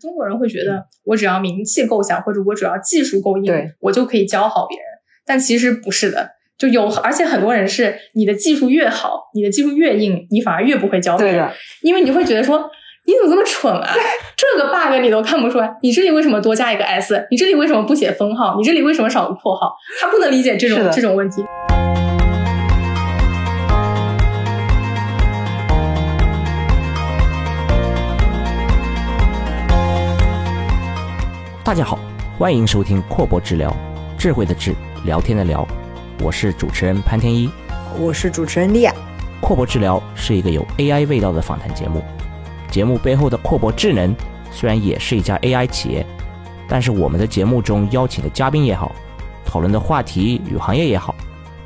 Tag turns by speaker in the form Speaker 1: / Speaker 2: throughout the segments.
Speaker 1: 中国人会觉得，我只要名气够响，或者我只要技术够硬，我就可以教好别人。但其实不是的，就有，而且很多人是你的技术越好，你的技术越硬，你反而越不会教别人，
Speaker 2: 对，
Speaker 1: 因为你会觉得说。你怎么这么蠢啊？这个 bug 你都看不出来，你这里为什么多加一个 s？你这里为什么不写分号？你这里为什么少个括号？他不能理解这种这种问题。
Speaker 3: 大家好，欢迎收听阔博治疗，智慧的智，聊天的聊，我是主持人潘天一。
Speaker 2: 我是主持人丽亚。
Speaker 3: 阔博治疗是一个有 AI 味道的访谈节目，节目背后的阔博智能虽然也是一家 AI 企业，但是我们的节目中邀请的嘉宾也好，讨论的话题与行业也好，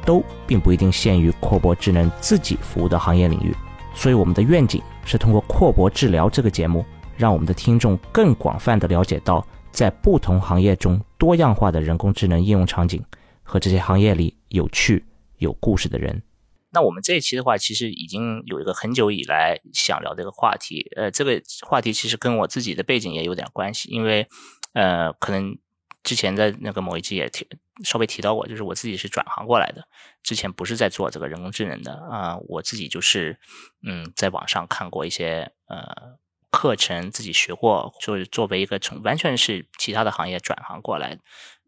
Speaker 3: 都并不一定限于阔博智能自己服务的行业领域。所以我们的愿景是通过阔博治疗这个节目，让我们的听众更广泛的了解到在不同行业中多样化的人工智能应用场景和这些行业里有趣、有故事的人。那我们这一期的话，其实已经有一个很久以来想聊的一个话题，呃，这个话题其实跟我自己的背景也有点关系，因为呃，可能之前在那个某一期也提稍微提到过，就是我自己是转行过来的，之前不是在做这个人工智能的啊、我自己就是嗯，在网上看过一些呃课程，自己学过，就是作为一个从完全是其他的行业转行过来，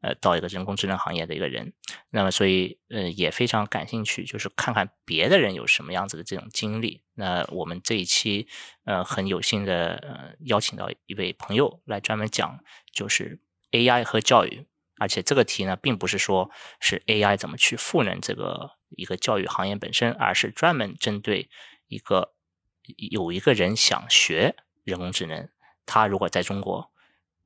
Speaker 3: 呃，到一个人工智能行业的一个人，那么所以呃也非常感兴趣，就是看看别的人有什么样子的这种经历。那我们这一期呃很有幸的呃邀请到一位朋友来专门讲就是 AI 和教育，而且这个题呢并不是说是 AI 怎么去赋能这个一个教育行业本身，而是专门针对一个有一个人想学人工智能，它如果在中国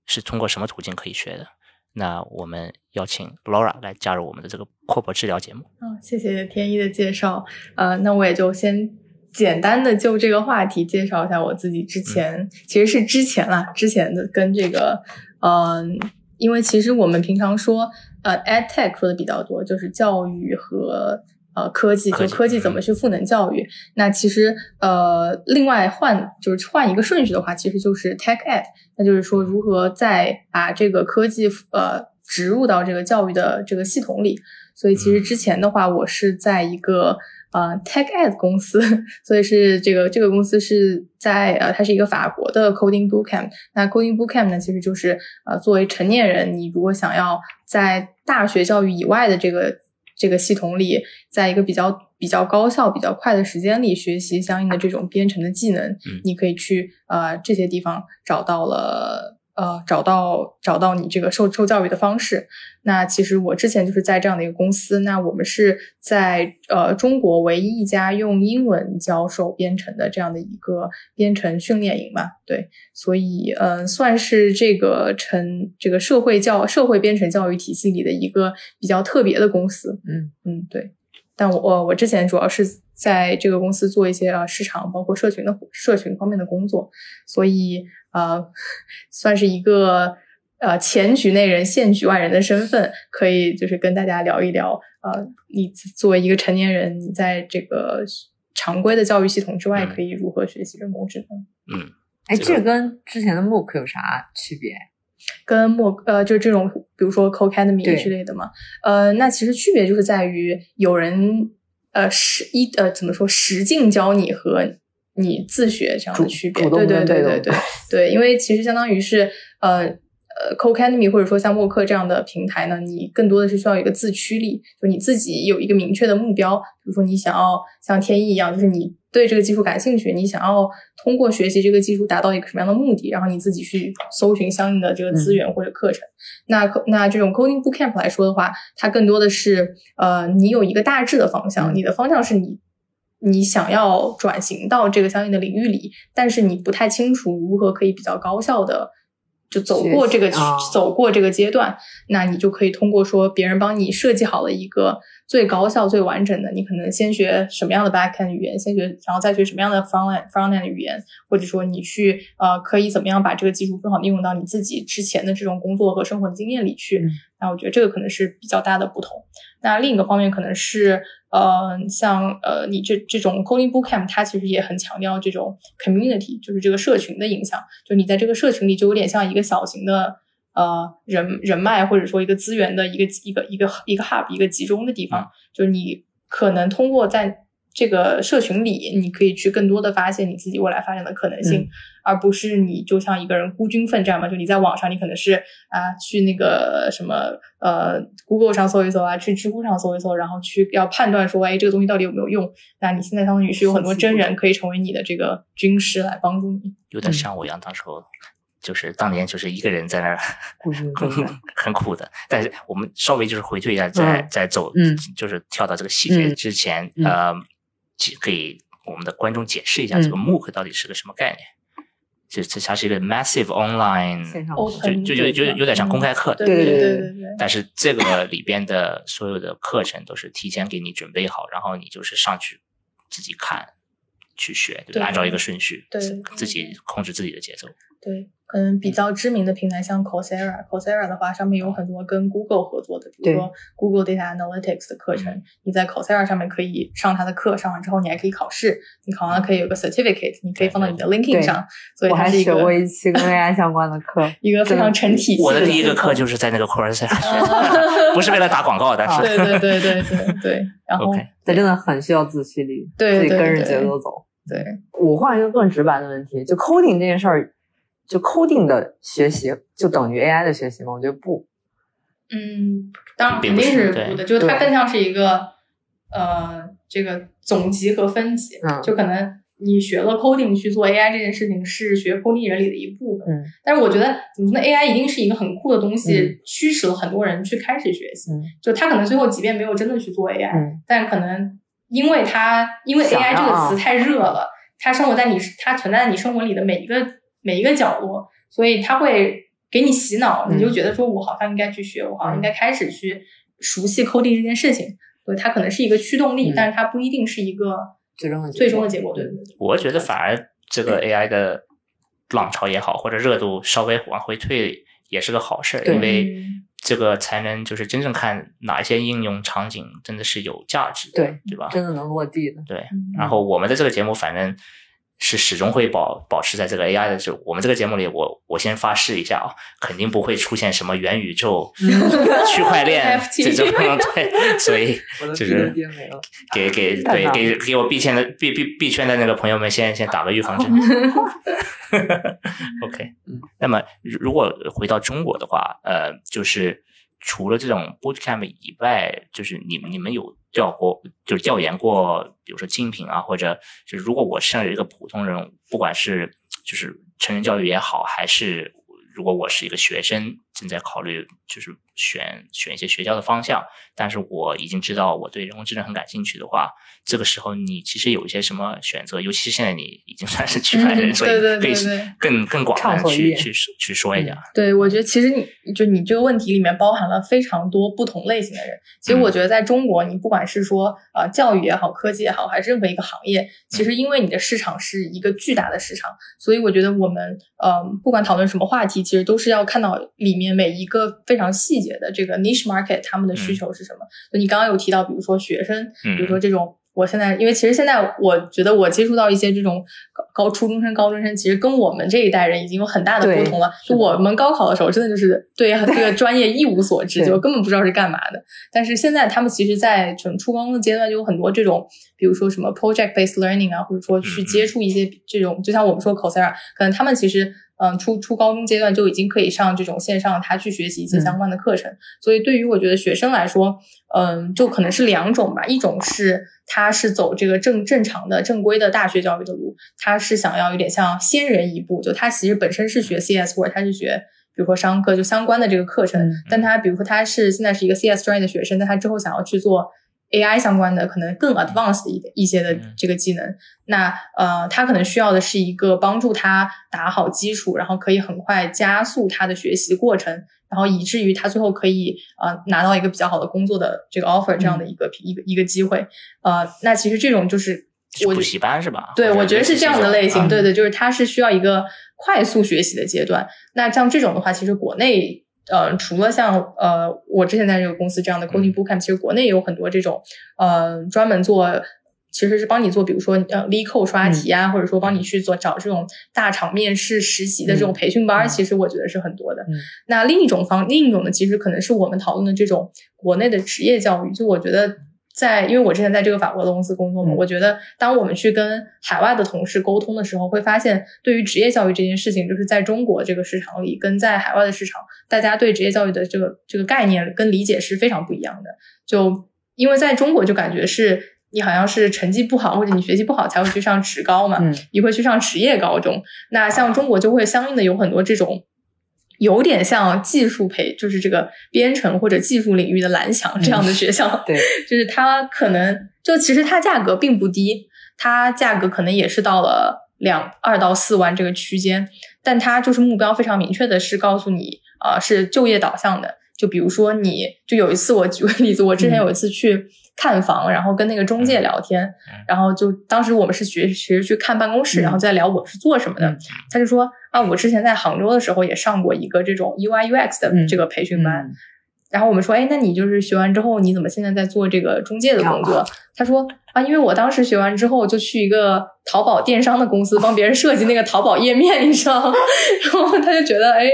Speaker 3: 是通过什么途径可以学的？那我们邀请 Laura 来加入我们的这个阔博治疗节目。
Speaker 1: 嗯，谢谢天一的介绍。呃，那我也就先简单的就这个话题介绍一下我自己。之前、其实是之前啦，之前的跟这个，嗯、因为其实我们平常说，呃，EdTech 说的比较多，就是教育和呃科技，就科技怎么去赋能教育。那其实呃，另外换就是换一个顺序的话，其实就是 Tech Ed，那就是说如何再把这个科技呃植入到这个教育的这个系统里。所以其实之前的话，我是在一个呃 Tech Ed 公司，所以是这个这个公司是在呃，它是一个法国的 Coding Bootcamp。那 Coding Bootcamp 呢，其实就是呃，作为成年人，你如果想要在大学教育以外的这个这个系统里，在一个比较比较高效、比较快的时间里学习相应的这种编程的技能，你可以去呃这些地方找到了。呃，找到找到你这个受受教育的方式。那其实我之前就是在这样的一个公司，那我们是在呃中国唯一一家用英文教授编程的这样的一个编程训练营嘛。对，所以呃，算是这个成这个社会教社会编程教育体系里的一个比较特别的公司。
Speaker 2: 嗯
Speaker 1: 嗯，对。但我我我之前主要是在这个公司做一些呃市场包括社群的社群方面的工作，所以呃 算是一个呃前局内人现局外人的身份，可以就是跟大家聊一聊呃你作为一个成年人，你在这个常规的教育系统之外，
Speaker 3: 嗯
Speaker 1: 可以如何学习人工智能。
Speaker 3: 嗯，
Speaker 2: 哎，
Speaker 3: 这
Speaker 2: 跟之前的 MOOC 有啥区别？
Speaker 1: 跟默呃，就这种比如说 Codecademy 之类的嘛，呃，那其实区别就是在于有人呃实一呃怎么说实境教你和你自学这样的区别，对对对对对对，因为其实相当于是呃呃 Codecademy 或者说像默课这样的平台呢，你更多的是需要一个自驱力，就你自己有一个明确的目标，比如说你想要像天意一样，就是你对这个技术感兴趣，你想要通过学习这个技术达到一个什么样的目的，然后你自己去搜寻相应的这个资源或者课程。那那这种 Coding Bootcamp 来说的话，它更多的是呃，你有一个大致的方向，
Speaker 2: 嗯
Speaker 1: 你的方向是你你想要转型到这个相应的领域里，但是你不太清楚如何可以比较高效的就走过这个、走过这个阶段，那你就可以通过说别人帮你设计好了一个最高效、最完整的，你可能先学什么样的 backend 语言，先学，然后再学什么样的 frontend frontend 语言，或者说你去呃可以怎么样把这个技术更好的应用到你自己之前的这种工作和生活的经验里去，
Speaker 2: 嗯
Speaker 1: 那我觉得这个可能是比较大的不同。那另一个方面可能是，呃，像呃你这这种 coding bootcamp，它其实也很强调这种 community，就是这个社群的影响。就你在这个社群里，就有点像一个小型的呃人人脉，或者说一个资源的一个一个一个一个 hub，一个集中的地方。就是你可能通过在这个社群里，你可以去更多的发现你自己未来发展的可能性，而不是你就像一个人孤军奋战嘛。就你在网上，你可能是啊去那个什么呃 Google 上搜一搜啊，去知乎上搜一搜，然后去要判断说，哎，这个东西到底有没有用？那你现在相当于是有很多真人可以成为你的这个军师来帮助你。
Speaker 3: 有点像我一样，当时候就是当年就是一个人在那儿
Speaker 2: 孤军奋战
Speaker 3: 很苦的。但是我们稍微就是回退一下，在在走，
Speaker 2: 嗯
Speaker 3: 就是跳到这个细节
Speaker 2: 嗯
Speaker 3: 之前，
Speaker 2: 嗯
Speaker 3: 呃，解给我们的观众解释一下
Speaker 2: 嗯
Speaker 3: 这个 MOOC 到底是个什么概念。就这它是一个 massive online，
Speaker 2: 线上
Speaker 1: 哦
Speaker 3: 就就有点像公开课，
Speaker 1: 对
Speaker 2: 对对
Speaker 1: 对对对。
Speaker 3: 但是这个里边的所有的课程都是提前给你准备好，然后你就是上去自己看、去学，对按照一个顺序，
Speaker 1: 对
Speaker 3: 自自己控制自己的节奏。
Speaker 1: 对，可能比较知名的平台像 Coursera，Coursera 的话，上面有很多跟 Google 合作的，比如说 Google Data Analytics 的课程，你在 Coursera 上面可以上他的课，上完之后你还可以考试，你考完了可以有个 certificate，你可以放到你的 LinkedIn
Speaker 2: 对
Speaker 1: 上，所以
Speaker 2: 我还
Speaker 1: 它是一个
Speaker 2: 学过一期跟 AI 相关的课，
Speaker 1: 一个非常成体系
Speaker 3: 我的第一个
Speaker 1: 课
Speaker 3: 课就是在那个 Coursera 学的，
Speaker 1: 啊
Speaker 3: 不是为了打广告，但是
Speaker 1: 对对对对对对，然后
Speaker 2: 这真的很需要自驱力，
Speaker 1: 对对
Speaker 2: 自己跟着
Speaker 1: 对
Speaker 2: 节奏走。
Speaker 1: 对，
Speaker 2: 我换一个更直白的问题，就 coding 这件事儿，就 coding 的学习就等于 AI 的学习吗？我觉得不，
Speaker 1: 嗯，当然肯定
Speaker 3: 是
Speaker 1: 不的，就是它更像是一个呃这个总集和分级，
Speaker 2: 嗯
Speaker 1: 就可能你学了 coding 去做 AI 这件事情是学 coding 原理的一部分，
Speaker 2: 嗯
Speaker 1: 但是我觉得怎么说呢，AI 一定是一个很酷的东西，
Speaker 2: 嗯
Speaker 1: 驱使了很多人去开始学习，
Speaker 2: 嗯
Speaker 1: 就他可能最后即便没有真的去做 AI，、
Speaker 2: 嗯
Speaker 1: 但可能因为它因为 AI 这个词太热了，它生活在你它存在在你生活里的每一个每一个角落，所以他会给你洗脑，
Speaker 2: 嗯
Speaker 1: 你就觉得说我好像应该去学，我好像应该开始去熟悉 coding 这件事情。所以它可能是一个驱动力，
Speaker 2: 嗯
Speaker 1: 但是它不一定是一个
Speaker 2: 最终的
Speaker 1: 最终的结果。对对对，
Speaker 3: 我觉得反而这个 AI 的浪潮也好，或者热度稍微往回退，也是个好事儿，因为
Speaker 1: 嗯
Speaker 3: 这个才能就是真正看哪一些应用场景真的是有价值的，
Speaker 2: 对
Speaker 3: 对吧？
Speaker 2: 真的能落地的。
Speaker 3: 对，
Speaker 1: 嗯
Speaker 3: 然后我们的这个节目反正是始终会保保持在这个 AI 的，就我们这个节目里，我我先发誓一下啊，肯定不会出现什么元宇宙、区块链 这种对，所以 就是给给对给给我币圈的币币币圈的那个朋友们先先打个预防针。OK，
Speaker 2: 嗯，
Speaker 3: 那么如如果回到中国的话，呃，就是除了这种 bootcamp 以外，就是你们你们有调过，就是调研过，比如说精品啊，或者就是如果我身为一个普通人，不管是就是成人教育也好，还是如果我是一个学生，正在考虑就是选选一些学校的方向，但是我已经知道我对人工智能很感兴趣的话，这个时候你其实有一些什么选择？尤其是现在你已经算是区块链，
Speaker 1: 嗯
Speaker 3: 所以
Speaker 1: 对对
Speaker 3: 可以更更广泛
Speaker 2: 畅所欲言
Speaker 3: 地去去去说一下。
Speaker 1: 对，我觉得其实你就你这个问题里面包含了非常多不同类型的人。其实
Speaker 3: 嗯
Speaker 1: 我觉得在中国，你不管是说呃教育也好，科技也好，还是任何一个行业，其
Speaker 3: 嗯
Speaker 1: 实因为你的市场是一个巨大的市场，所以我觉得我们呃不管讨论什么话题，其实都是要看到里面每一个非常细节的这个 niche market 他们的需求是什么。就你刚刚有提到，比如说学生，
Speaker 3: 嗯
Speaker 1: 比如说这种。我现在，因为其实现在我觉得我接触到一些这种高高初中生、高中生，其实跟我们这一代人已经有很大的不
Speaker 2: 对
Speaker 1: 同了。就我们高考的时候，真的就是对这个 专业一无所知，就根本不知道是干嘛的。但是现在他们其实，在整初高中的阶段，就有很多这种，比如说什么 project based learning 啊，或者说去接触一些这种，就像我们说 Coursera，可能他们其实。嗯，初初高中阶段就已经可以上这种线上，他去学习一些相关的课程。所以对于我觉得学生来说，嗯，就可能是两种吧。一种是他是走这个正正常的正规的大学教育的路，他是想要有点像先人一步，就他其实本身是学 CS 或者他是学。比如说商科就相关的这个课程，
Speaker 2: 嗯
Speaker 1: 但他比如说他是现在是一个 CS 专业的学生，但他之后想要去做 AI 相关的，可能更 advanced 的一一些的
Speaker 3: 嗯
Speaker 1: 这个技能，那呃，他可能需要的是一个帮助他打好基础，然后可以很快加速他的学习过程，然后以至于他最后可以呃拿到一个比较好的工作的这个 offer 这样的一个、一个一个机会。呃，那其实这种就是我
Speaker 3: 补习班是吧？
Speaker 1: 对，我觉得是这样的类型，
Speaker 3: 啊
Speaker 1: 对对，就是它是需要一个快速学习的阶段。那像这种的话，其实国内呃，除了像呃我之前在这个公司这样的 coding bootcamp，其实国内也有很多这种呃专门做。其实是帮你做，比如说呃，LeetCode 刷题啊，或者说帮你去做找这种大厂面试实习的这种培训班，其实我觉得是很多的。那另一种方，另一种呢，其实可能是我们讨论的这种国内的职业教育。就我觉得，在因为我之前在这个法国的公司工作嘛，我觉得当我们去跟海外的同事沟通的时候，会发现对于职业教育这件事情，就是在中国这个市场里，跟在海外的市场，大家对职业教育的这个这个概念跟理解是非常不一样的。就因为在中国，就感觉是。你好像是成绩不好或者你学习不好才会去上职高嘛？你会去上职业高中。那像中国就会相应的有很多这种有点像技术培，就是这个编程或者技术领域的蓝翔这样的学校。
Speaker 2: 对，
Speaker 1: 就是它可能就其实它价格并不低，它价格可能也是到了两二到四万这个区间，但它就是目标非常明确的是告诉你啊是就业导向的。就比如说你就有一次我举个例子，我之前有一次去。看房，然后跟那个中介聊天，然后就当时我们是学学去看办公室，然后在聊我是做什么的。他就说啊，我之前在杭州的时候也上过一个这种 UI UX 的这个培训班。然后我们说，哎，那你就是学完之后，你怎么现在在做这个中介的工作？他说啊，因为我当时学完之后就去一个淘宝电商的公司帮别人设计那个淘宝页面，你知道吗？然后他就觉得，哎，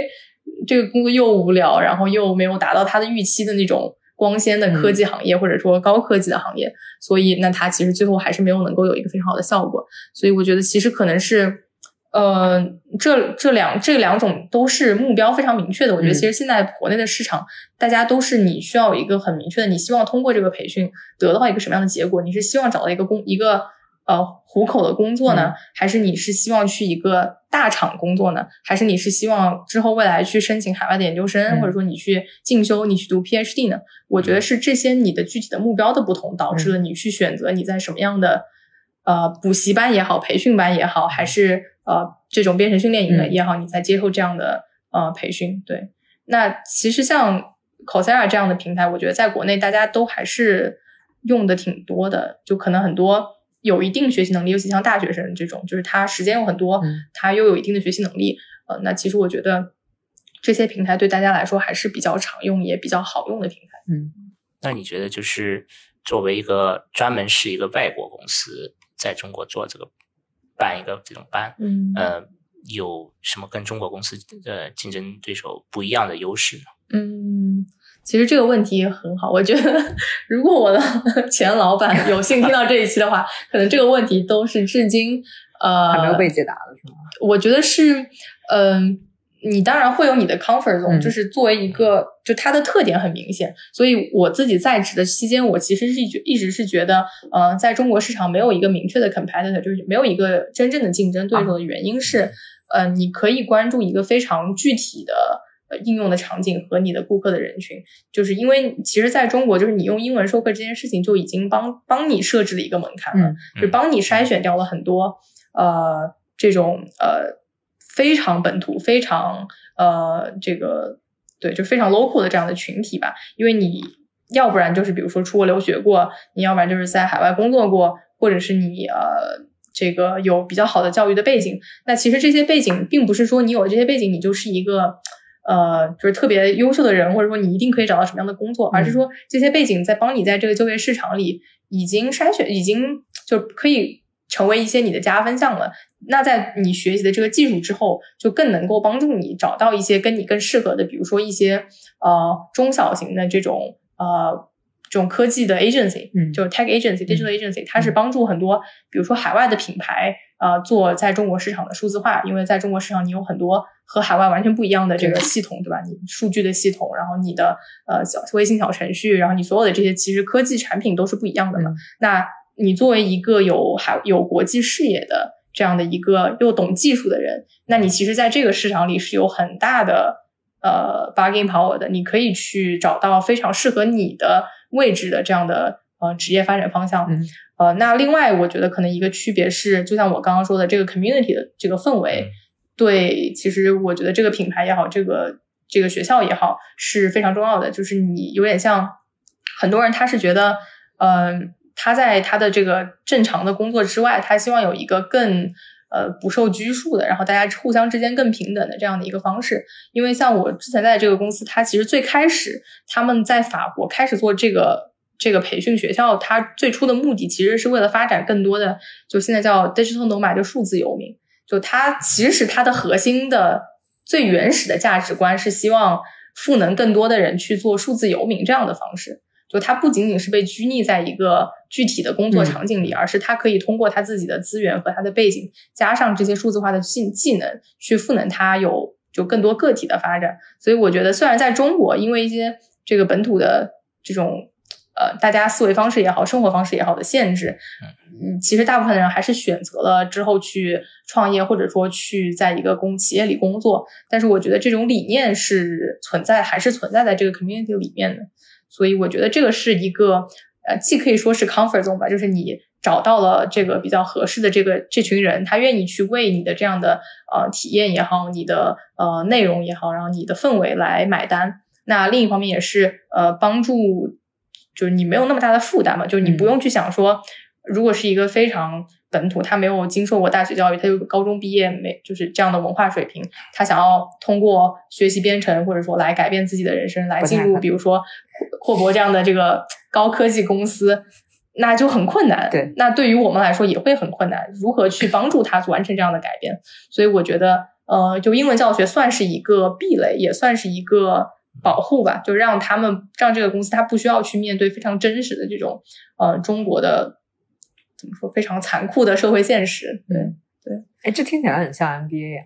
Speaker 1: 这个工作又无聊，然后又没有达到他的预期的那种。光鲜的科技行业，或者说高科技的行业，所以那它其实最后还是没有能够有一个非常好的效果。所以我觉得其实可能是，呃，这这两这两种都是目标非常明确的。我觉得其实现在国内的市场，大家都是你需要有一个很明确的，你希望通过这个培训得到一个什么样的结果？你是希望找到一个工一个。呃，糊口的工作呢，还是你是希望去一个大厂工作呢？还是你是希望之后未来去申请海外的研究生，或者说你去进修，你去读 PhD 呢？我觉得是这些你的具体的目标的不同，导致了你去选择你在什么样的呃补习班也好，培训班也好，还是呃这种编程训练营也好，你在接受这样的呃培训。对，那其实像 Coursera 这样的平台，我觉得在国内大家都还是用的挺多的，就可能很多。有一定学习能力，尤其像大学生这种，就是他时间又很多，他又有一定的学习能力，呃，那其实我觉得这些平台对大家来说还是比较常用也比较好用的平台。
Speaker 2: 嗯，
Speaker 3: 那你觉得就是作为一个专门是一个外国公司在中国做这个办一个这种班，
Speaker 1: 嗯，
Speaker 3: 呃，有什么跟中国公司的竞争对手不一样的优势呢？
Speaker 1: 嗯。其实这个问题也很好，我觉得 如果我的 前老板 有幸听到这一期的话，可能这个问题都是至今呃
Speaker 2: 还没有被解答的是吗？
Speaker 1: 我觉得是，嗯，你当然会有你的 comfort zone，就是作为一个，就它的特点很明显，所以我自己在职的期间，我其实是一一直是觉得，呃，在中国市场没有一个明确的 competitor，就是没有一个真正的竞争对手的原因是，呃，你可以关注一个非常具体的。呃，应用的场景和你的顾客的人群，就是因为其实在中国，就是你用英文授课这件事情就已经帮帮你设置了一个门槛了，就帮你筛选掉了很多呃这种呃非常本土、非常呃这个对，就非常 local 的这样的群体吧。因为你要不然就是比如说出国留学过，你要不然就是在海外工作过，或者是你呃这个有比较好的教育的背景。那其实这些背景并不是说你有了这些背景，你就是一个。呃，就是特别优秀的人，或者说你一定可以找到什么样的工作，而是说这些背景在帮你在这个就业市场里已经筛选，已经就可以成为一些你的加分项了。那在你学习的这个技术之后，就更能够帮助你找到一些跟你更适合的，比如说一些呃中小型的这种呃。这种科技的 agency，嗯，就是 tech agency、digital agency，它是帮助很多，比如说海外的品牌，呃，做在中国市场的数字化。因为在中国市场，你有很多和海外完全不一样的这个系统，对吧？你数据的系统，然后你的呃小微信小程序，然后你所有的这些其实科技产品都是不一样的嘛。那你作为一个有海有国际视野的这样的一个又懂技术的人，那你其实在这个市场里是有很大的呃 bargaining power 的。你可以去找到非常适合你的。位置的这样的呃职业发展方向，呃，那另外我觉得可能一个区别是，就像我刚刚说的，这个 community 的这个氛围，对，其实我觉得这个品牌也好，这个这个学校也好是非常重要的。就是你有点像很多人，他是觉得，嗯，他在他的这个正常的工作之外，他希望有一个更呃不受拘束的，然后大家互相之间更平等的这样的一个方式。因为像我之前在这个公司，它其实最开始他们在法国开始做这个这个培训学校，它最初的目的其实是为了发展更多的，就现在叫 digital nomad，就数字游民。就它其实它的核心的最原始的价值观是希望赋能更多的人去做数字游民这样的方式。就它不仅仅是被拘泥在一个具体的工作场景里，而是它可以通过它自己的资源和它的背景，加上这些数字化的技技能，去赋能它有就更多个体的发展。所以我觉得，虽然在中国，因为一些这个本土的这种呃大家思维方式也好，生活方式也好的限制，嗯，其实大部分的人还是选择了之后去创业，或者说去在一个公企业里工作。但是我觉得这种理念是存在，还是存在在这个 community 里面的。所以我觉得这个是一个，呃，既可以说是 comfort zone 吧，就是你找到了这个比较合适的这个这群人，他愿意去为你的这样的呃体验也好，你的呃内容也好，然后你的氛围来买单。那另一方面也是呃帮助，就是你没有那么大的负担嘛，就是你不用去想说，如果是一个非常。本土，他没有经受过大学教育，他就高中毕业没就是这样的文化水平，他想要通过学习编程或者说来改变自己的人生，来进入比如说霍博这样的这个高科技公司，那就很困难。
Speaker 2: 对，
Speaker 1: 那对于我们来说也会很困难，如何去帮助他完成这样的改变？所以我觉得，呃，就英文教学算是一个壁垒，也算是一个保护吧，就让他们让这个公司他不需要去面对非常真实的这种呃中国的。怎么说？非常残酷的社会现实。对对，
Speaker 2: 哎，这听起来很像 MBA 呀，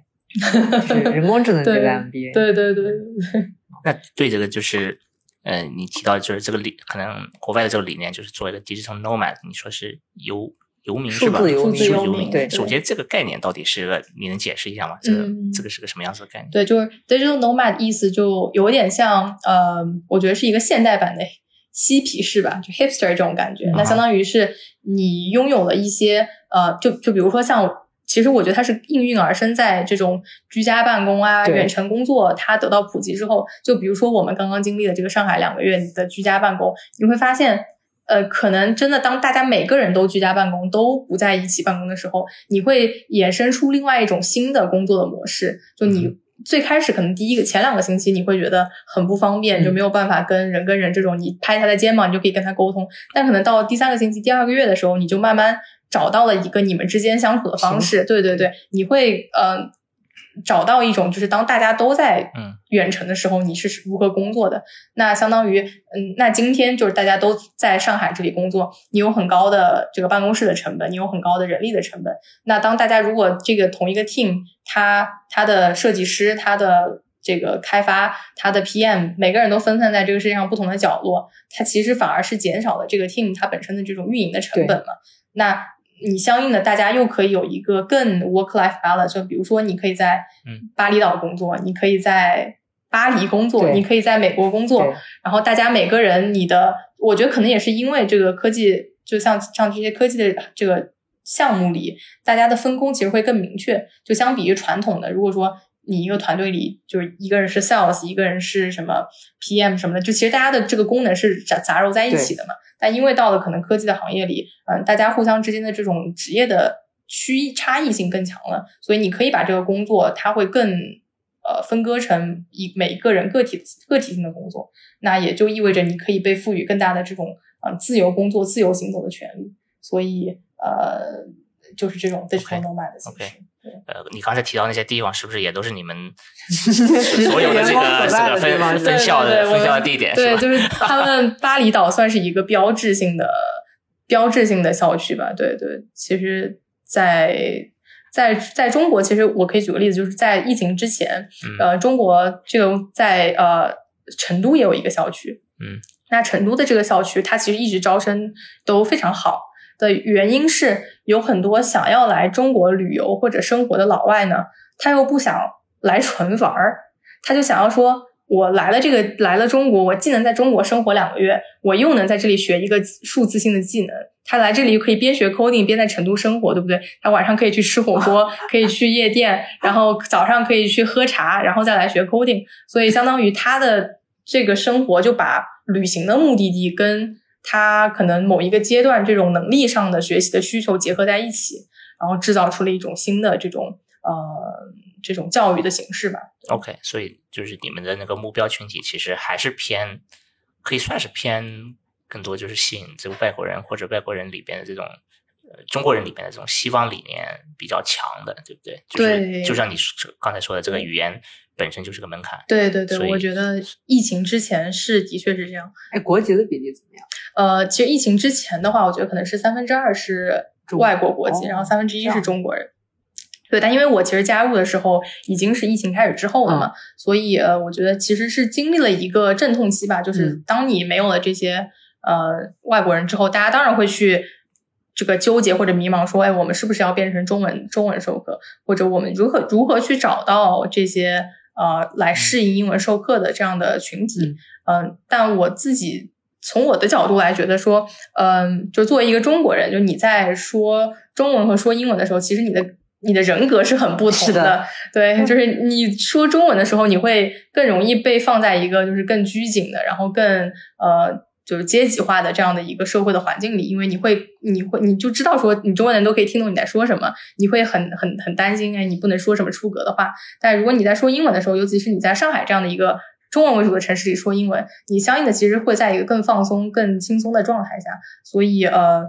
Speaker 2: 就是人工智能这个 MBA。
Speaker 1: 对对对对。
Speaker 3: 那对这个就是，呃，你提到就是这个理，可能国外的这个理念就是做一个 digital nomad，你说是游游民是吧？
Speaker 2: 数字游
Speaker 1: 民。
Speaker 2: 游
Speaker 1: 民。
Speaker 2: 对。
Speaker 3: 首先，这个概念到底是个，你能解释一下吗？这个这个是个什么样子的概念？
Speaker 1: 对，就是 digital nomad 意思就有点像，呃，我觉得是一个现代版的。嬉皮士吧，就 hipster 这种感觉，那相当于是你拥有了一些呃，就就比如说像，其实我觉得它是应运而生在这种居家办公啊、远程工作它得到普及之后，就比如说我们刚刚经历的这个上海两个月的居家办公，你会发现，呃，可能真的当大家每个人都居家办公，都不在一起办公的时候，你会衍生出另外一种新的工作的模式，就你。最开始可能第一个前两个星期你会觉得很不方便，就没有办法跟人跟人这种你拍他的肩膀你就可以跟他沟通。但可能到第三个星期、第二个月的时候，你就慢慢找到了一个你们之间相处的方式。对对对，你会呃。找到一种就是当大家都在远程的时候，你是如何工作的？那相当于嗯，那今天就是大家都在上海这里工作，你有很高的这个办公室的成本，你有很高的人力的成本。那当大家如果这个同一个 team，他他的设计师、他的这个开发、他的 PM，每个人都分散在这个世界上不同的角落，它其实反而是减少了这个 team 它本身的这种运营的成本嘛？那。你相应的，大家又可以有一个更 work-life balance。就比如说，你可以在巴厘岛工作，你可以在巴黎工作，你可以在美国工作。然后大家每个人，你的，我觉得可能也是因为这个科技，就像像这些科技的这个项目里，大家的分工其实会更明确。就相比于传统的，如果说你一个团队里就是一个人是 sales，一个人是什么 PM 什么的，就其实大家的这个功能是杂杂糅在一起的嘛。但因为到了可能科技的行业里，嗯，大家互相之间的这种职业的区差异性更强了，所以你可以把这个工作，它会更呃分割成一每一个人个体个体性的工作，那也就意味着你可以被赋予更大的这种嗯自由工作、自由行走的权利，所以呃，就是这种 digital nomad 的形式。
Speaker 3: 呃，你刚才提到那些地方，是不是也都是你们 所有的这个这个分分校的分校的地点？
Speaker 1: 对，就是他们 巴厘岛算是一个标志性的标志性的校区吧。对对，其实，在在在中国，其实我可以举个例子，就是在疫情之前，呃，中国这个在呃成都也有一个校区。
Speaker 3: 嗯，
Speaker 1: 那成都的这个校区，它其实一直招生都非常好。的原因是有很多想要来中国旅游或者生活的老外呢，他又不想来纯玩儿，他就想要说，我来了这个来了中国，我既能在中国生活两个月，我又能在这里学一个数字性的技能。他来这里可以边学 coding 边在成都生活，对不对？他晚上可以去吃火锅，可以去夜店，然后早上可以去喝茶，然后再来学 coding。所以相当于他的这个生活就把旅行的目的地跟他可能某一个阶段这种能力上的学习的需求结合在一起，然后制造出了一种新的这种呃这种教育的形式吧。
Speaker 3: OK，所以就是你们的那个目标群体其实还是偏，可以算是偏更多就是吸引这个外国人或者外国人里边的这种。呃，中国人里面的这种西方理念比较强的，对不对？就是
Speaker 1: 对
Speaker 3: 就像你说刚才说的，这个语言本身就是个门槛。
Speaker 1: 对对对，
Speaker 3: 所以
Speaker 1: 我觉得疫情之前是的确是这样。
Speaker 2: 哎，国籍的比例怎么样？
Speaker 1: 呃，其实疫情之前的话，我觉得可能是三分之二是外国国籍，
Speaker 2: 哦
Speaker 1: 然后三分之一是中国人。对，但因为我其实加入的时候已经是疫情开始之后了
Speaker 2: 嗯
Speaker 1: 嘛，所以呃，我觉得其实是经历了一个阵痛期吧。就是
Speaker 2: 嗯
Speaker 1: 当你没有了这些呃外国人之后，大家当然会去这个纠结或者迷茫，说，哎，我们是不是要变成中文中文授课，或者我们如何如何去找到这些呃来适应英文授课的这样的群体？嗯、但我自己从我的角度来觉得说，嗯、就作为一个中国人，就你在说中文和说英文的时候，其实你的你的人格是很不同
Speaker 2: 是的
Speaker 1: 对，就是你说中文的时候，你会更容易被放在一个就是更拘谨的，然后更呃就是阶级化的这样的一个社会的环境里，因为你会你会你就知道说你中文人都可以听懂你在说什么，你会很很很担心哎，你不能说什么出格的话。但如果你在说英文的时候，尤其是你在上海这样的一个中文为主的城市里说英文，你相应的其实会在一个更放松、更轻松的状态下。所以呃，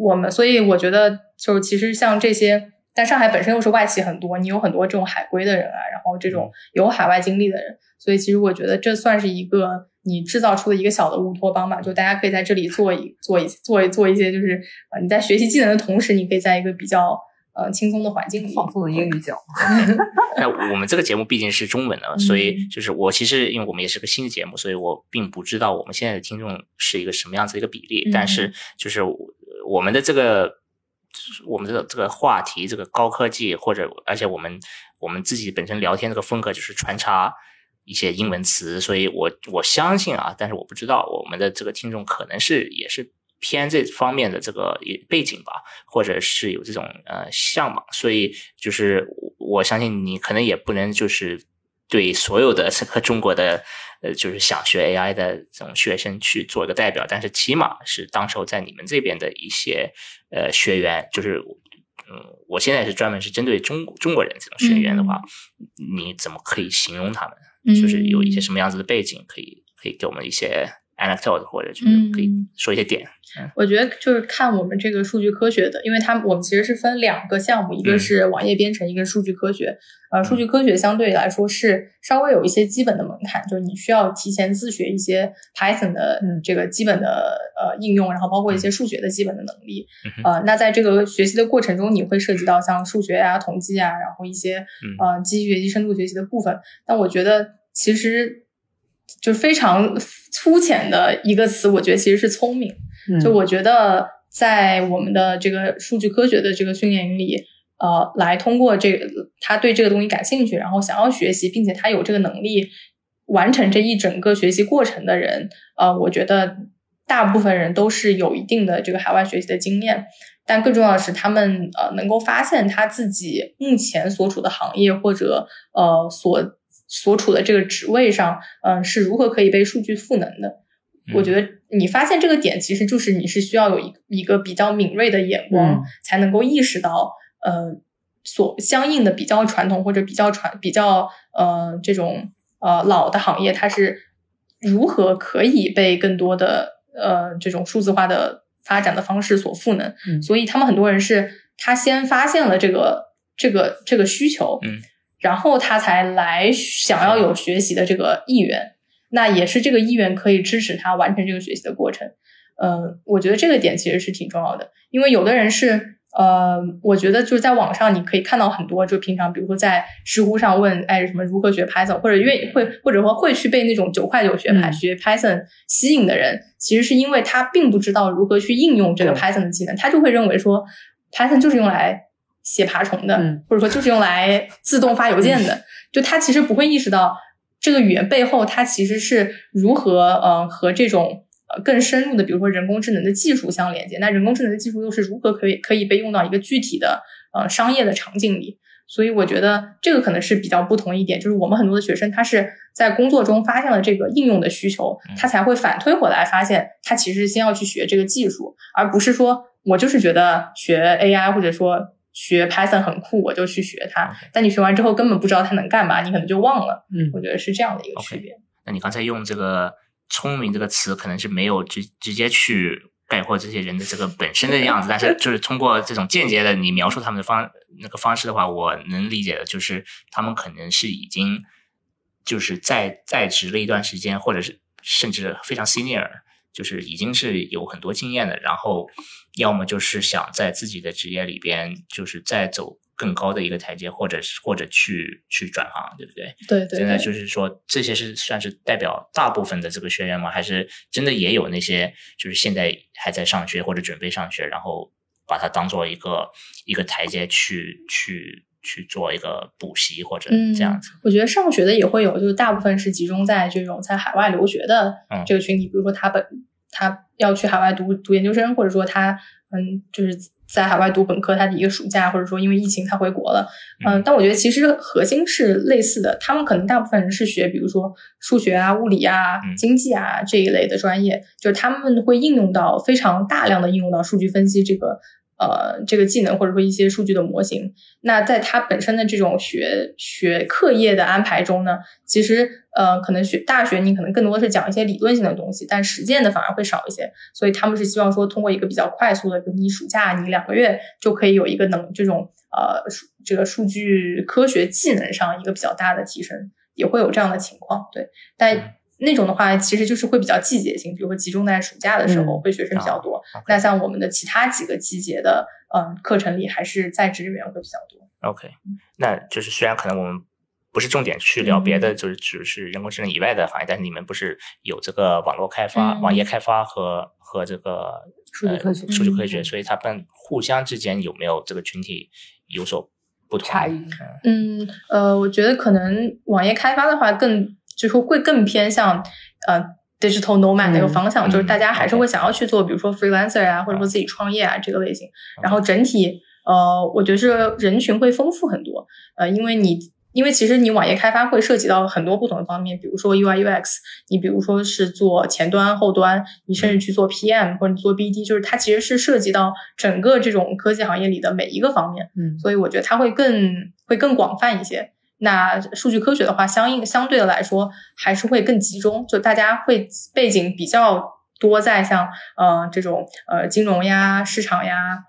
Speaker 1: 我们所以我觉得就是其实像这些。但上海本身又是外企很多，你有很多这种海归的人啊，然后这种有海外经历的人，所以其实我觉得这算是一个你制造出的一个小的乌托邦吧，就大家可以在这里做一做一做一做一些，就是呃你在学习技能的同时，你可以在一个比较呃轻松的环境里
Speaker 2: 放松的英语角，
Speaker 3: 那我们这个节目毕竟是中文的，所以就是我其实因为我们也是个新的节目，所以我并不知道我们现在的听众是一个什么样子的一个比例。
Speaker 1: 嗯
Speaker 3: 但是就是我们的这个我们的这个话题，这个高科技，或者而且我们我们自己本身聊天这个风格就是穿插一些英文词，所以我我相信啊，但是我不知道我们的这个听众可能是也是。偏这方面的这个背景吧，或者是有这种呃向往，所以就是我相信你可能也不能就是对所有的这个中国的呃就是想学 AI 的这种学生去做一个代表，但是起码是当时候在你们这边的一些呃学员，就是嗯，我现在是专门是针对中中国人这种学员的话，你怎么可以形容他们？就是有一些什么样子的背景，可以可以给我们一些 anecdote 或者就是可以说一些点。
Speaker 1: 我觉得就是看我们这个数据科学的，因为它我们其实是分两个项目，一个是网页编程，一个是数据科学。呃，数据科学相对来说是稍微有一些基本的门槛，就是你需要提前自学一些 Python 的这个基本的呃应用，然后包括一些数学的基本的能力。呃，那在这个学习的过程中，你会涉及到像数学啊、统计啊，然后一些呃机器学习、深度学习的部分。但我觉得其实就是非常粗浅的一个词，我觉得其实是聪明。就我觉得，在我们的这个数据科学的这个训练营里，呃，来通过这个他对这个东西感兴趣，然后想要学习，并且他有这个能力完成这一整个学习过程的人，呃，我觉得大部分人都是有一定的这个海外学习的经验。但更重要的是，他们呃能够发现他自己目前所处的行业或者呃所所处的这个职位上，嗯、呃，是如何可以被数据赋能的。我觉得你发现这个点，其实就是你是需要有一一个比较敏锐的眼光，
Speaker 2: 嗯、
Speaker 1: 才能够意识到，呃，所相应的比较传统或者比较传比较呃这种呃老的行业，它是如何可以被更多的呃这种数字化的发展的方式所赋能。
Speaker 2: 嗯、
Speaker 1: 所以他们很多人是他先发现了这个这个这个需求，
Speaker 3: 嗯，
Speaker 1: 然后他才来想要有学习的这个意愿。那也是这个意愿可以支持他完成这个学习的过程，呃，我觉得这个点其实是挺重要的，因为有的人是，呃，我觉得就是在网上你可以看到很多，就平常比如说在知乎上问，哎，什么如何学 Python，或者愿意会或者说会去被那种九块九学
Speaker 2: 嗯
Speaker 1: 学 Python 吸引的人，其实是因为他并不知道如何去应用这个 Python 的技能，他就会认为说 Python 就是用来写爬虫的，
Speaker 2: 嗯、
Speaker 1: 或者说就是用来自动发邮件的，就他其实不会意识到。这个语言背后，它其实是如何呃和这种呃更深入的，比如说人工智能的技术相连接。那人工智能的技术又是如何可以可以被用到一个具体的呃商业的场景里？所以我觉得这个可能是比较不同一点，就是我们很多的学生他是在工作中发现了这个应用的需求，他才会反推回来发现他其实先要去学这个技术，而不是说我就是觉得学 AI 或者说。学 Python 很酷，我就去学它。但你学完之后根本不知道它能干嘛，你可能就忘了。
Speaker 2: 嗯
Speaker 1: 我觉得是这样的一个区别。
Speaker 3: 那你刚才用这个“聪明”这个词，可能是没有直直接去概括这些人的这个本身的样子，但是 就是通过这种间接的你描述他们的方那个方式的话，我能理解的就是他们可能是已经就是在在职了一段时间，或者是甚至非常 senior，就是已经是有很多经验的，然后要么就是想在自己的职业里边就是再走更高的一个台阶，或者是或者去去转行，对不对？
Speaker 1: 对对对，
Speaker 3: 现在就是说，这些是算是代表大部分的这个学员吗？还是真的也有那些就是现在还在上学或者准备上学，然后把它当做一个一个台阶去去去做一个补习或者
Speaker 1: 嗯
Speaker 3: 这样子？
Speaker 1: 我觉得上学的也会有，就是大部分是集中在这种在海外留学的
Speaker 3: 嗯
Speaker 1: 这个群体，比如说他本他要去海外读读研究生，或者说他嗯就是在海外读本科，他的一个暑假，或者说因为疫情他回国了，嗯，但我觉得其实核心是类似的，他们可能大部分人是学，比如说数学啊、物理啊
Speaker 3: 嗯、
Speaker 1: 经济啊这一类的专业，就是他们会应用到非常大量的应用到数据分析这个呃这个技能，或者说一些数据的模型。那在它本身的这种学学课业的安排中呢，其实呃，可能学大学你可能更多的是讲一些理论性的东西，但实践的反而会少一些。所以他们是希望说，通过一个比较快速的，比如你暑假你两个月就可以有一个能这种呃数这个数据科学技能上一个比较大的提升，也会有这样的情况。对，但那种的话，其实就是会比较季节性，比如说集中在暑假的时候
Speaker 2: 嗯
Speaker 1: 会学生比较多。那像我们的其他几个季节的嗯课程里，还是在职人员会比较多。
Speaker 3: OK，那就是虽然可能我们不是重点去聊别
Speaker 1: 嗯。
Speaker 3: 的，就是只是人工智能以外的行业，但是你们不是有这个网络开发、
Speaker 1: 嗯
Speaker 3: 网页。开发和和这个
Speaker 2: 数据科学
Speaker 3: 呃、数据科学，
Speaker 2: 嗯。
Speaker 3: 所以他们互相之间有没有这个群体有所不同
Speaker 2: 差异？
Speaker 1: 嗯，呃，我觉得可能网页开发的话更，就是会更偏向呃 digital nomad 那个方向，
Speaker 3: 嗯
Speaker 1: 就是大家还是会想要去做，比如说 freelancer 啊，或者说自己创业啊这个类型。然后整体，呃，我觉得是人群会丰富很多，呃，因为你。因为其实你网页开发会涉及到很多不同的方面，比如说 UI UX，你比如说是做前端、后端，你甚至去做 PM 或者你做 BD，就是它其实是涉及到整个这种科技行业里的每一个方面。
Speaker 2: 嗯
Speaker 1: 所以我觉得它会更会更广泛一些。那数据科学的话，相应相对的来说还是会更集中，就大家会背景比较多在像呃这种呃金融呀、市场呀，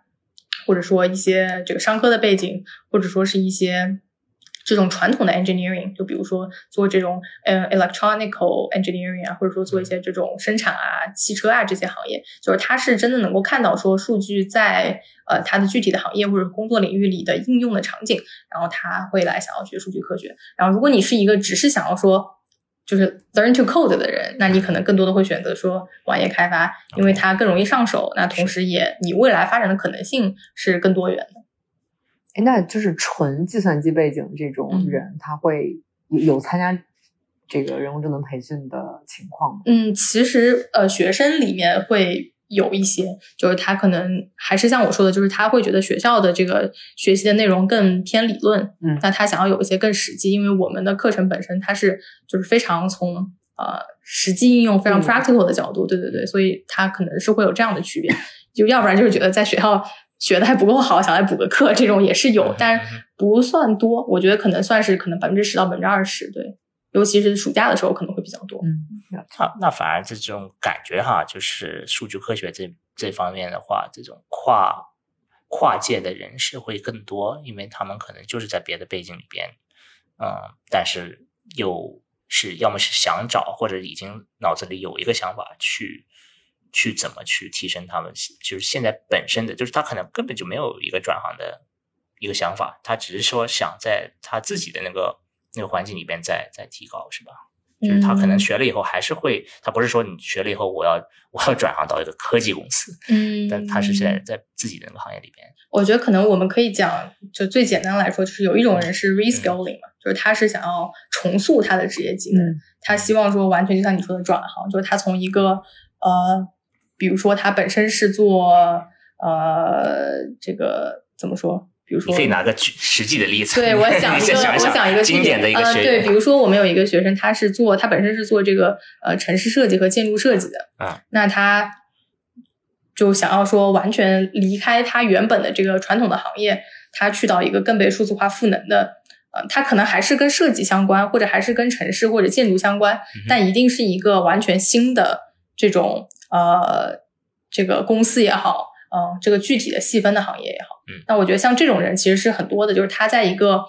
Speaker 1: 或者说一些这个商科的背景，或者说是一些。这种传统的 engineering，就比如说做这种呃 electronical engineering 啊，或者说做一些这种生产啊、汽车啊这些行业，就是他是真的能够看到说数据在呃他的具体的行业或者工作领域里的应用的场景，然后他会来想要学数据科学。然后如果你是一个只是想要说就是 learn to code 的人，那你可能更多的会选择说网页开发，因为它更容易上手，那同时也你未来发展的可能性是更多元的。
Speaker 2: 哎，那就是纯计算机背景这种
Speaker 1: 嗯。
Speaker 2: 人，他会有有参加这个人工智能培训的情况吗？
Speaker 1: 嗯，其实呃，学生里面会有一些，就是他可能还是像我说的，就是他会觉得学校的这个学习的内容更偏理论，
Speaker 2: 嗯。
Speaker 1: 那他想要有一些更实际，因为我们的课程本身它是就是非常从呃实际应用非常
Speaker 2: 嗯。
Speaker 1: practical 的角度，对对对，所以他可能是会有这样的区别，就要不然就是觉得在学校学的还不够好，想来补个课，这种也是有，但不算多，我觉得可能算是可能百分之十到百分之二十，对，尤其是暑假的时候可能会比较多。
Speaker 2: 嗯，
Speaker 3: 那那反而这种感觉哈，就是数据科学这这方面的话，这种跨跨界的人士会更多，因为他们可能就是在别的背景里边，嗯，但是又是要么是想找，或者已经脑子里有一个想法去去怎么去提升他们，就是现在本身的，就是他可能根本就没有一个转行的一个想法，他只是说想在他自己的那个那个环境里边再再提高，是吧？就是他可能
Speaker 1: 嗯
Speaker 3: 学了以后还是会，他不是说你学了以后我要我要转行到一个科技公司，
Speaker 1: 嗯，
Speaker 3: 但他是在在自己的那个行业里边。
Speaker 1: 我觉得可能我们可以讲，就最简单来说，就是有一种人是 reskilling 嘛，就是他是想要重塑他的职业技能，
Speaker 2: 嗯
Speaker 1: 他希望说完全就像你说的转行，就是他从一个呃，比如说他本身是做呃这个怎么说？比如说
Speaker 3: 你可以拿个举实际的例子，
Speaker 1: 对，我想 一个，我想一个
Speaker 3: 经典的一个
Speaker 1: 呃，
Speaker 3: 学
Speaker 1: 对，比如说我们有一个学生，他是做，他本身是做这个呃城市设计和建筑设计的，
Speaker 3: 啊，
Speaker 1: 那他就想要说完全离开他原本的这个传统的行业，他去到一个更被数字化赋能的，呃，他可能还是跟设计相关，或者还是跟城市或者建筑相关，但一定是一个完全新的这种呃这个公司也好，嗯、这个具体的细分的行业也好，
Speaker 3: 嗯。
Speaker 1: 那我觉得像这种人其实是很多的，就是他在一个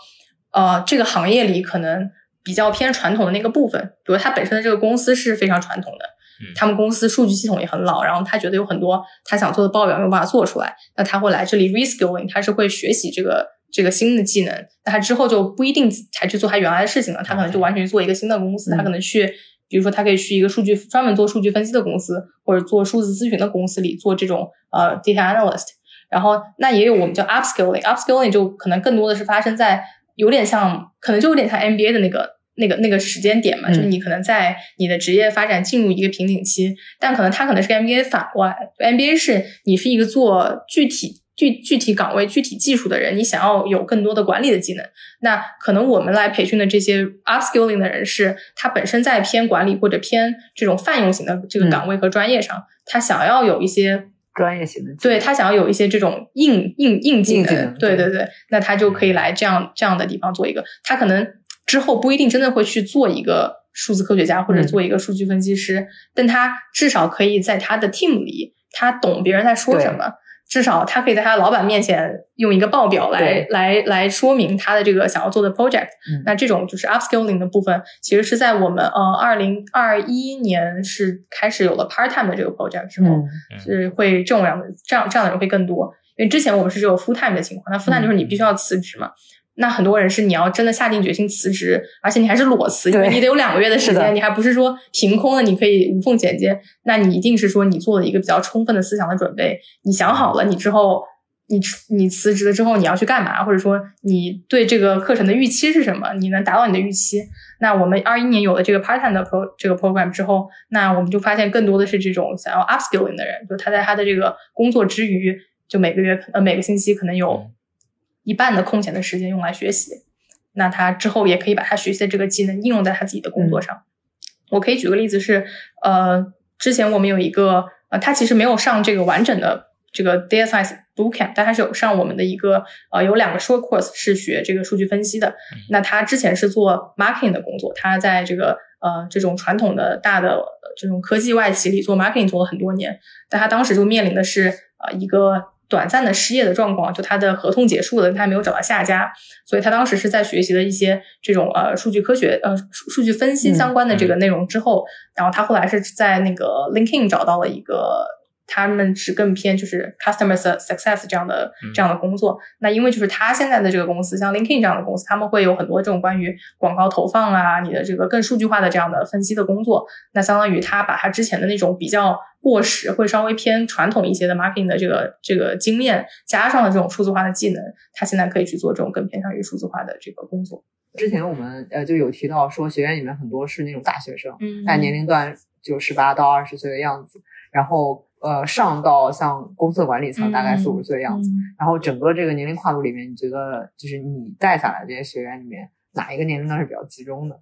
Speaker 1: 呃这个行业里可能比较偏传统的那个部分，比如他本身的这个公司是非常传统的。
Speaker 3: 嗯。
Speaker 1: 他们公司数据系统也很老，然后他觉得有很多他想做的报表没有办法做出来，那他会来这里 reskilling，他是会学习这个这个新的技能，那他之后就不一定才去做他原来的事情了，他可能就完全去做一个新的公司，
Speaker 2: 嗯
Speaker 1: 他可能去，比如说他可以去一个数据专门做数据分析的公司，或者做数字咨询的公司里做这种呃 data analyst，然后那也有我们叫 upskilling，upskilling 就可能更多的是发生在有点像，可能就有点像 MBA 的那个。那个那个时间点嘛，
Speaker 2: 嗯
Speaker 1: 就是你可能在你的职业发展进入一个瓶颈期，但可能它可能是个 MBA 反过来，MBA 是你是一个做具体具具体岗位、具体技术的人，你想要有更多的管理的技能。那可能我们来培训的这些 upskilling 的人是，他本身在偏管理或者偏这种泛用型的这个岗位和专业上，他想要有一些
Speaker 2: 专业型的，
Speaker 1: 对他想要有一些这种硬硬硬技能，
Speaker 2: 对
Speaker 1: 对对对，那他就可以来这样这样的地方做一个，他可能之后不一定真的会去做一个数字科学家或者
Speaker 2: 嗯
Speaker 1: 做一个数据分析师，但他至少可以在他的 team 里，他懂别人在说什么。至少他可以在他老板面前用一个报表来来来说明他的这个想要做的 project。
Speaker 2: 嗯
Speaker 1: 那这种就是 upskilling 的部分，其实是在我们呃二零二一年是开始有了 part time 的这个 project 之后，
Speaker 2: 嗯
Speaker 1: 是会这种样的这样这样的人会更多。因为之前我们是只有 full time 的情况，那 full time 就是你必须要辞职嘛。那很多人是你要真的下定决心辞职，而且你还是裸辞，因为你得有两个月的时间，你还不是说凭空的你可以无缝衔接。那你一定是说你做了一个比较充分的思想的准备，你想好了你之后。你你辞职了之后你要去干嘛，或者说你对这个课程的预期是什么？你能达到你的预期？那我们二一年有了这个 part time 的 pro 这个 program 之后，那我们就发现更多的是这种想要 upskilling 的人，就他在他的这个工作之余，就每个月呃每个星期可能有
Speaker 3: 嗯
Speaker 1: 一半的空闲的时间用来学习。那他之后也可以把他学习的这个技能应用在他自己的工作上。我可以举个例子是，呃，之前我们有一个呃，他其实没有上这个完整的这个 data science bootcamp，但他是有上我们的一个呃有两个 short course 是学这个数据分析的。那他之前是做 marketing 的工作，他在这个呃这种传统的大的呃这种科技外企里做 marketing 做了很多年，但他当时就面临的是呃一个短暂的失业的状况，就他的合同结束了，他还没有找到下家，所以他当时是在学习了一些这种呃数据科学呃数数据分析相关的这个内容之后，然后他后来是在那个 LinkedIn 找到了一个。他们是更偏就是 customer success 这样的
Speaker 3: 嗯
Speaker 1: 这样的工作。那因为就是他现在的这个公司，像 LinkedIn 这样的公司，他们会有很多这种关于广告投放啊，你的这个更数据化的这样的分析的工作。那相当于他把他之前的那种比较过时，会稍微偏传统一些的 marketing 的这个这个经验，加上了这种数字化的技能，他现在可以去做这种更偏向于数字化的这个工作。
Speaker 2: 之前我们呃就有提到说，学院里面很多是那种大学生，
Speaker 1: 嗯
Speaker 2: 但年龄段就十八到二十岁的样子，然后呃上到像公司的管理层大概四五十岁的样子，
Speaker 1: 嗯
Speaker 2: 然后整个这个年龄跨度里面，你觉得就是你带下来这些学员里面，哪一个年龄段是比较集中的？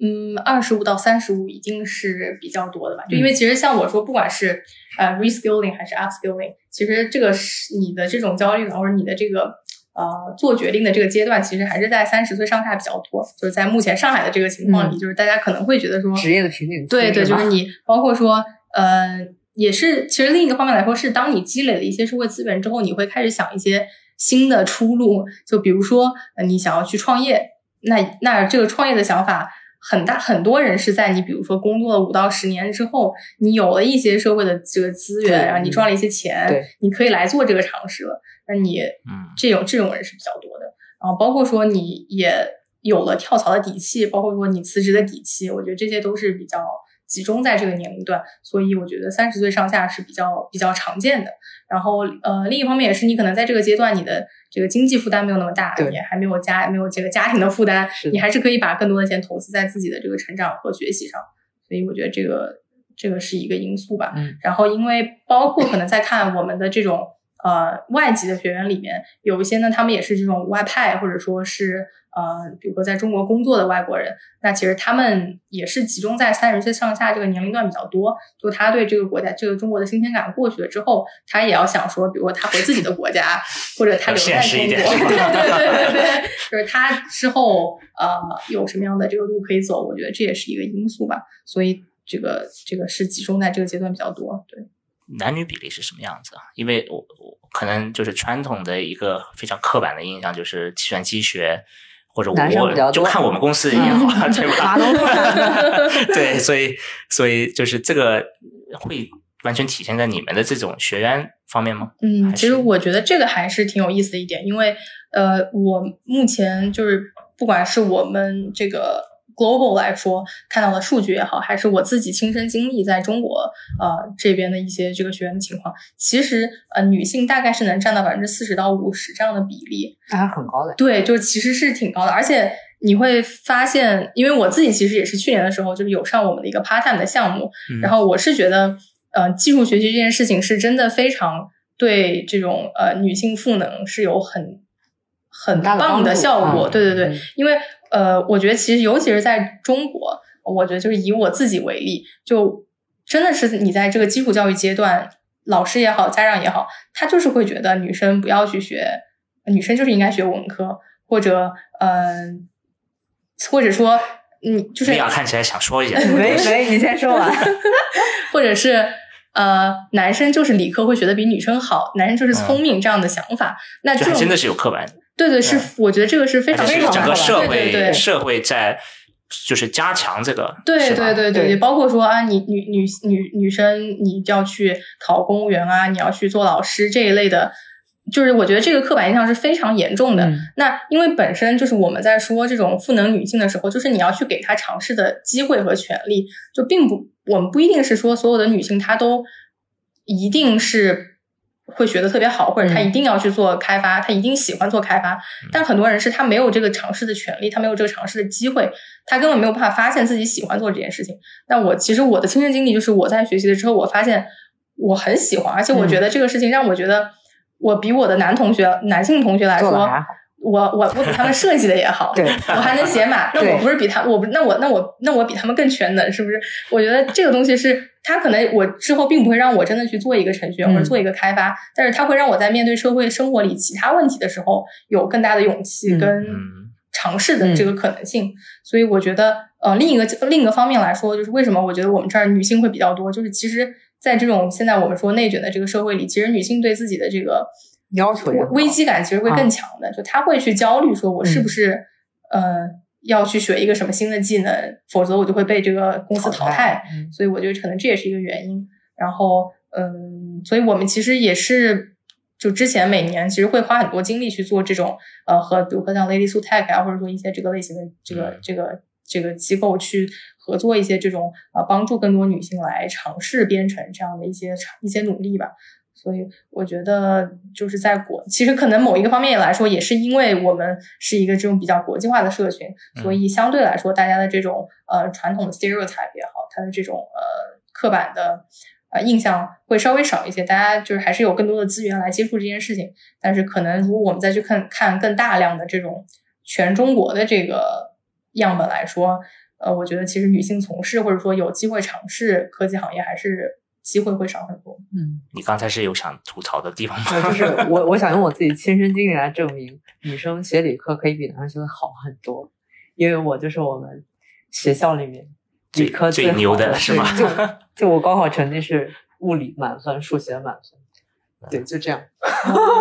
Speaker 1: 嗯，二十五到三十五一定是比较多的吧？就因为其实像我说，不管是呃 reskilling 还是 upskilling，其实这个是你的这种焦虑感或者你的这个呃做决定的这个阶段，其实还是在三十岁上下比较多。就是在目前上海的这个情况里，就是大家可能会觉得说，
Speaker 2: 职业的瓶颈期
Speaker 1: 对对，就是你包括说呃，也是其实另一个方面来说，是当你积累了一些社会资源之后，你会开始想一些新的出路。就比如说，呃你想要去创业，那那这个创业的想法。很大很多人是在你比如说工作了五到十年之后，你有了一些社会的这个资源，然后你赚了一些钱，你可以来做这个尝试了。那你
Speaker 3: 嗯
Speaker 1: 这种这种人是比较多的。然后包括说你也有了跳槽的底气，包括说你辞职的底气，我觉得这些都是比较集中在这个年龄段。所以我觉得三十岁上下是比较比较常见的。然后呃，另一方面也是你可能在这个阶段你的这个经济负担没有那么大，
Speaker 2: 对
Speaker 1: 也还没有家没有这个家庭的负担，
Speaker 2: 的
Speaker 1: 你还是可以把更多的钱投资在自己的这个成长和学习上。所以我觉得这个这个是一个因素吧。
Speaker 2: 嗯
Speaker 1: 然后因为包括可能在看我们的这种呃外籍的学员里面，有一些呢，他们也是这种外派，或者说是呃，比如说在中国工作的外国人，那其实他们也是集中在三十岁上下这个年龄段比较多。就他对这个国家，这个中国的新鲜感过去了之后，他也要想说，比如说他回自己的国家，或者他留在中国，对对对对，就是他之后呃有什么样的这个路可以走，我觉得这也是一个因素吧。所以这个这个是集中在这个阶段比较多。对，
Speaker 3: 男女比例是什么样子啊？因为我我可能就是传统的一个非常刻板的印象，就是计算机学。或者我就看我们公司也好，对吧？对，所以所以就是这个会完全体现在你们的这种学员方面吗？
Speaker 1: 嗯，其实我觉得这个还是挺有意思的一点，因为呃，我目前就是不管是我们这个。Global 来说，看到的数据也好，还是我自己亲身经历在中国呃这边的一些这个学员的情况，其实呃女性大概是能占到百分之四十到五十这样的比例，
Speaker 2: 那还很高的。
Speaker 1: 对，就其实是挺高的，而且你会发现，因为我自己其实也是去年的时候就是有上我们的一个 part time 的项目，然后我是觉得呃技术学习这件事情是真的非常对这种呃女性赋能是有很很棒的效果，对对对，因为。呃，我觉得其实尤其是在中国，我觉得就是以我自己为例，就真的是你在这个基础教育阶段，老师也好，家长也好，他就是会觉得女生不要去学，女生就是应该学文科，或者嗯，或者说你就是。
Speaker 3: 你看起来想说一下，
Speaker 2: 没没，你先说完。
Speaker 1: 或者是呃，男生就是理科会学的比女生好，男生就是聪明这样的想法，那这
Speaker 3: 真的是有刻板。
Speaker 1: 对对，是我觉得这个是非常非常
Speaker 3: 整个社会社会在就是加强这个，
Speaker 1: 对对对对，也包括说啊，你女女女女生你要去考公务员啊，你要去做老师这一类的，就是我觉得这个刻板印象是非常严重的。那因为本身就是我们在说这种赋能女性的时候，就是你要去给她尝试的机会和权利，就并不我们不一定是说所有的女性她都一定是。会学的特别好，或者他一定要去做开发，他一定喜欢做开发。但很多人是他没有这个尝试的权利，他没有这个尝试的机会，他根本没有办法发现自己喜欢做这件事情。那我其实我的亲身经历就是，我在学习了之后，我发现我很喜欢，而且我觉得这个事情让我觉得我比我的男同学、男性同学来说。我我我比他们设计的也好，我还能写码，那我不是比他我不那我那我那我比他们更全能是不是？我觉得这个东西是他可能我之后并不会让我真的去做一个程序员或者做一个开发，但是他会让我在面对社会生活里其他问题的时候有更大的勇气跟尝试的这个可能性。所以我觉得呃另一个另一个方面来说，就是为什么我觉得我们这儿女性会比较多，就是其实在这种现在我们说内卷的这个社会里，其实女性对自己的这个。
Speaker 2: 要求
Speaker 1: 危机感其实会更强的，就他会去焦虑，说我是不是呃要去学一个什么新的技能，否则我就会被这个公司淘汰。所以我觉得可能这也是一个原因。然后嗯，所以我们其实也是就之前每年其实会花很多精力去做这种呃和比如说像 Lady Su Tech 啊，或者说一些这个类型的这个这个这个机构去合作一些这种呃帮助更多女性来尝试编程这样的一些一些努力吧。所以我觉得，就是在国，其实可能某一个方面来说，也是因为我们是一个这种比较国际化的社群，所以相对来说，大家的这种呃传统的 stereotype 也好，它的这种呃刻板的呃印象会稍微少一些。大家就是还是有更多的资源来接触这件事情。但是可能如果我们再去看看更大量的这种全中国的这个样本来说，呃，我觉得其实女性从事或者说有机会尝试科技行业还是。机会会少很多。
Speaker 2: 嗯，
Speaker 3: 你刚才是有想吐槽的地方吗？
Speaker 2: 就是 我，我想用我自己亲身经历来证明，女生学理科可以比男生学的好很多。因为我就是我们学校里面理科
Speaker 3: 最牛
Speaker 2: 的
Speaker 3: 是吗？
Speaker 2: 就就我高考成绩是物理满分，数学满分。对，就这样。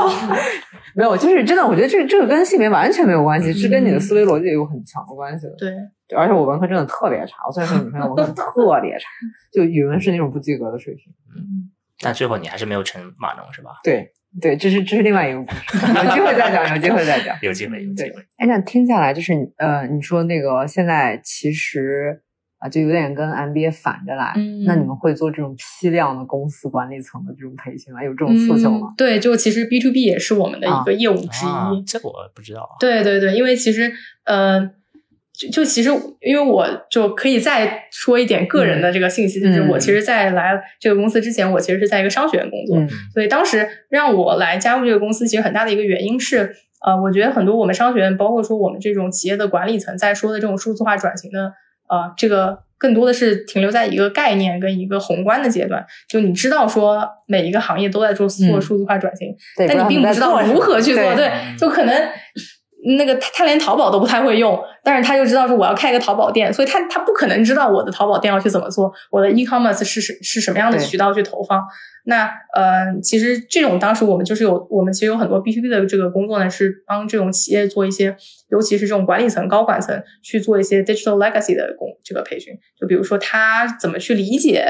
Speaker 2: 没有，就是真的，我觉得这这个跟性别完全没有关系，是跟你的思维逻辑有很强的关系的。
Speaker 1: 对。
Speaker 2: 而且我文科真的特别差，我虽然说女生，文科特别差，就语文是那种不及格的水平。
Speaker 3: 嗯，但最后你还是没有成码农是吧？
Speaker 2: 对对，这是这是另外一个故事，有机会再讲，有机会再讲，
Speaker 3: 有机会有机会。
Speaker 2: 哎，那听下来就是呃，你说那个现在其实啊，就有点跟 MBA 反着来。嗯，那你们会做这种批量的公司管理层的这种培训吗？有这种诉求吗？
Speaker 1: 对，就其实 B to B 也是我们的一个业务之一。
Speaker 3: 这我不知道。
Speaker 1: 对对对，因为其实呃。就就其实，因为我就可以再说一点个人的这个信息，就是我其实，在来这个公司之前，我其实是在一个商学院工作，所以当时让我来加入这个公司，其实很大的一个原因是，呃，我觉得很多我们商学院，包括说我们这种企业的管理层在说的这种数字化转型的，呃，这个更多的是停留在一个概念跟一个宏观的阶段。就你知道说每一个行业都在做做数字化转型，
Speaker 2: 对
Speaker 1: 但你并不知道如何去做。
Speaker 2: 对
Speaker 1: 对，就可能那个他他连淘宝都不太会用，但是他就知道说我要开一个淘宝店，所以他他不可能知道我的淘宝店要去怎么做，我的 e-commerce 是是是什么样的渠道去投放。那呃，其实这种当时我们就是有，我们其实有很多 B to B 的这个工作呢，是帮这种企业做一些，尤其是这种管理层、高管层去做一些 digital legacy 的工这个培训。就比如说他怎么去理解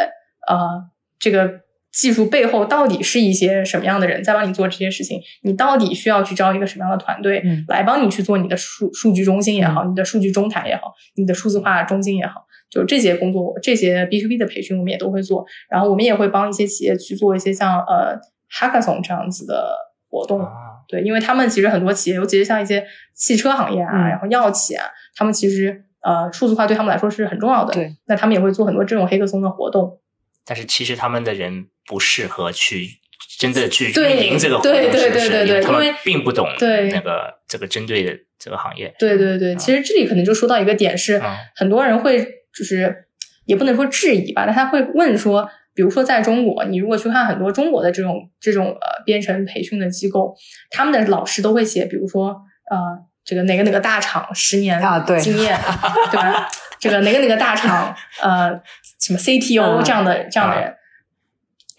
Speaker 1: 呃这个技术背后到底是一些什么样的人在帮你做这些事情，你到底需要去招一个什么样的团队
Speaker 2: 嗯
Speaker 1: 来帮你去做你的数数据中心也好，你的数据中台也好，你的数字化中心也好。就这些工作，这些 B to B 的培训，我们也都会做。然后我们也会帮一些企业去做一些像呃 hackathon 这样子的活动。
Speaker 3: 啊，
Speaker 1: 对，因为他们其实很多企业，尤其是像一些汽车行业啊，
Speaker 2: 嗯
Speaker 1: 然后药企啊，他们其实呃数字化对他们来说是很重要的。
Speaker 2: 对，
Speaker 1: 那他们也会做很多这种黑客松的活动。
Speaker 3: 但是其实他们的人不适合去真的去
Speaker 1: 对
Speaker 3: 运营这个活动，
Speaker 1: 对对
Speaker 3: 是不是
Speaker 1: 对对对
Speaker 3: 因为他们并不懂
Speaker 1: 对
Speaker 3: 那个这个针对的这个行业。
Speaker 1: 对对对，其实这里可能就说到一个点是，
Speaker 3: 嗯
Speaker 1: 很多人会就是也不能说质疑吧，但他会问说，比如说在中国，你如果去看很多中国的这种这种呃编程培训的机构，他们的老师都会写，比如说呃这个哪个哪个大厂十年
Speaker 2: 啊对
Speaker 1: 经验，对吧？这个哪个哪个大厂呃什么 CTO
Speaker 2: 嗯
Speaker 1: 这样的这样的人。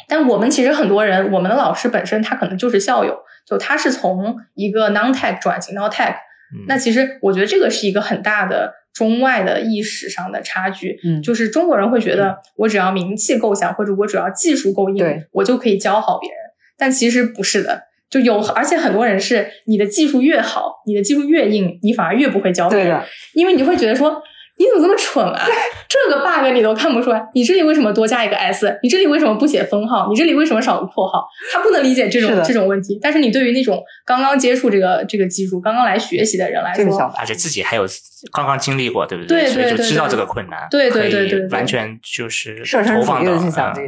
Speaker 1: 但我们其实很多人，我们的老师本身他可能就是校友，就他是从一个 non tech 转型到 tech，
Speaker 3: 嗯
Speaker 1: 那其实我觉得这个是一个很大的中外的意识上的差距。
Speaker 2: 嗯
Speaker 1: 就是中国人会觉得我只要名气够响，或者我只要技术够硬，我就可以教好别人。但其实不是的，就有而且很多人是你的技术越好，你的技术越硬，你反而越不会教别人，因为你会觉得说。你怎么这么蠢啊？这个 bug 你都看不出来，你这里为什么多加一个 s？你这里为什么不写分号？你这里为什么少个括号？他不能理解这种这种问题。但是你对于那种刚刚接触这个这个技术、刚刚来学习的人来说，
Speaker 3: 而且自己还有刚刚经历过，对不
Speaker 1: 对对对对
Speaker 3: 就知道这个困难，
Speaker 1: 对对对对对
Speaker 3: 完全就是
Speaker 2: 设身处地
Speaker 3: 投放到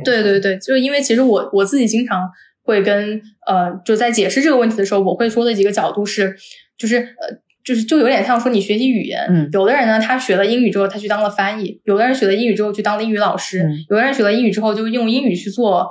Speaker 1: 对对对，就是因为其实我我自己经常会跟呃，就在解释这个问题的时候，我会说的几个角度是，就是呃，就是就有点像说你学习语言，
Speaker 2: 嗯
Speaker 1: 有的人呢，他学了英语之后，他去当了翻译；有的人学了英语之后去当了英语老师；
Speaker 2: 嗯
Speaker 1: 有的人学了英语之后就用英语去做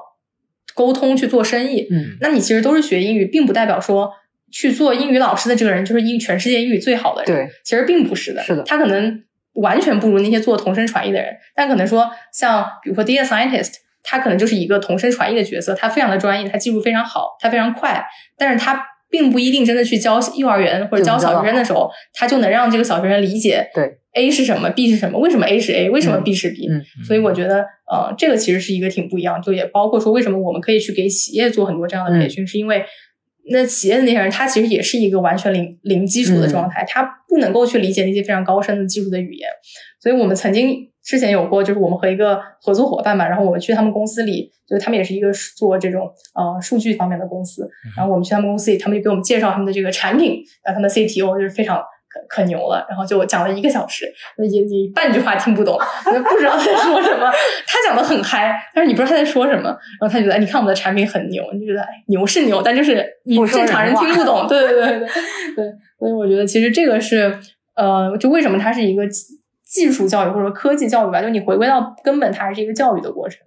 Speaker 1: 沟通、去做生意。
Speaker 2: 嗯
Speaker 1: 那你其实都是学英语，并不代表说去做英语老师的这个人就是英全世界英语最好的人。
Speaker 2: 对，
Speaker 1: 其实并不是的，
Speaker 2: 是的
Speaker 1: 他可能完全不如那些做同声传译的人，但可能说像比如说 data scientist，他可能就是一个同声传译的角色，他非常的专业，他技术非常好，他非常快，但是他并不一定真的去教幼儿园或者教小学生的时候，他就能让这个小学生理解
Speaker 2: 对。
Speaker 1: A 是什么，B 是什么，为什么 A 是 A，为什么
Speaker 2: 嗯
Speaker 1: B 是 B，、
Speaker 2: 嗯。
Speaker 1: 所以我觉得呃，这个其实是一个挺不一样，就也包括说为什么我们可以去给企业做很多这样的培训，是因为。那企业的那些人，他其实也是一个完全零零基础的状态，他不能够去理解那些非常高深的技术的语言。所以我们曾经之前有过，就是我们和一个合作伙伴嘛，然后我们去他们公司里，就是他们也是一个做这种呃数据方面的公司，然后我们去他们公司里，他们就给我们介绍他们的这个产品，然后他们 CTO 就是非常。可可牛了，然后就讲了一个小时，也你半句话听不懂，不知道他在说什么。他讲的很嗨，但是你不知道他在说什么。然后他觉得，哎，你看我们的产品很牛，你就觉得，哎，牛是牛，但就是你正常人听不懂。对对对对对，所以我觉得其实这个是，呃，就为什么它是一个技技术教育或者说科技教育吧，就你回归到根本，它还是一个教育的过程。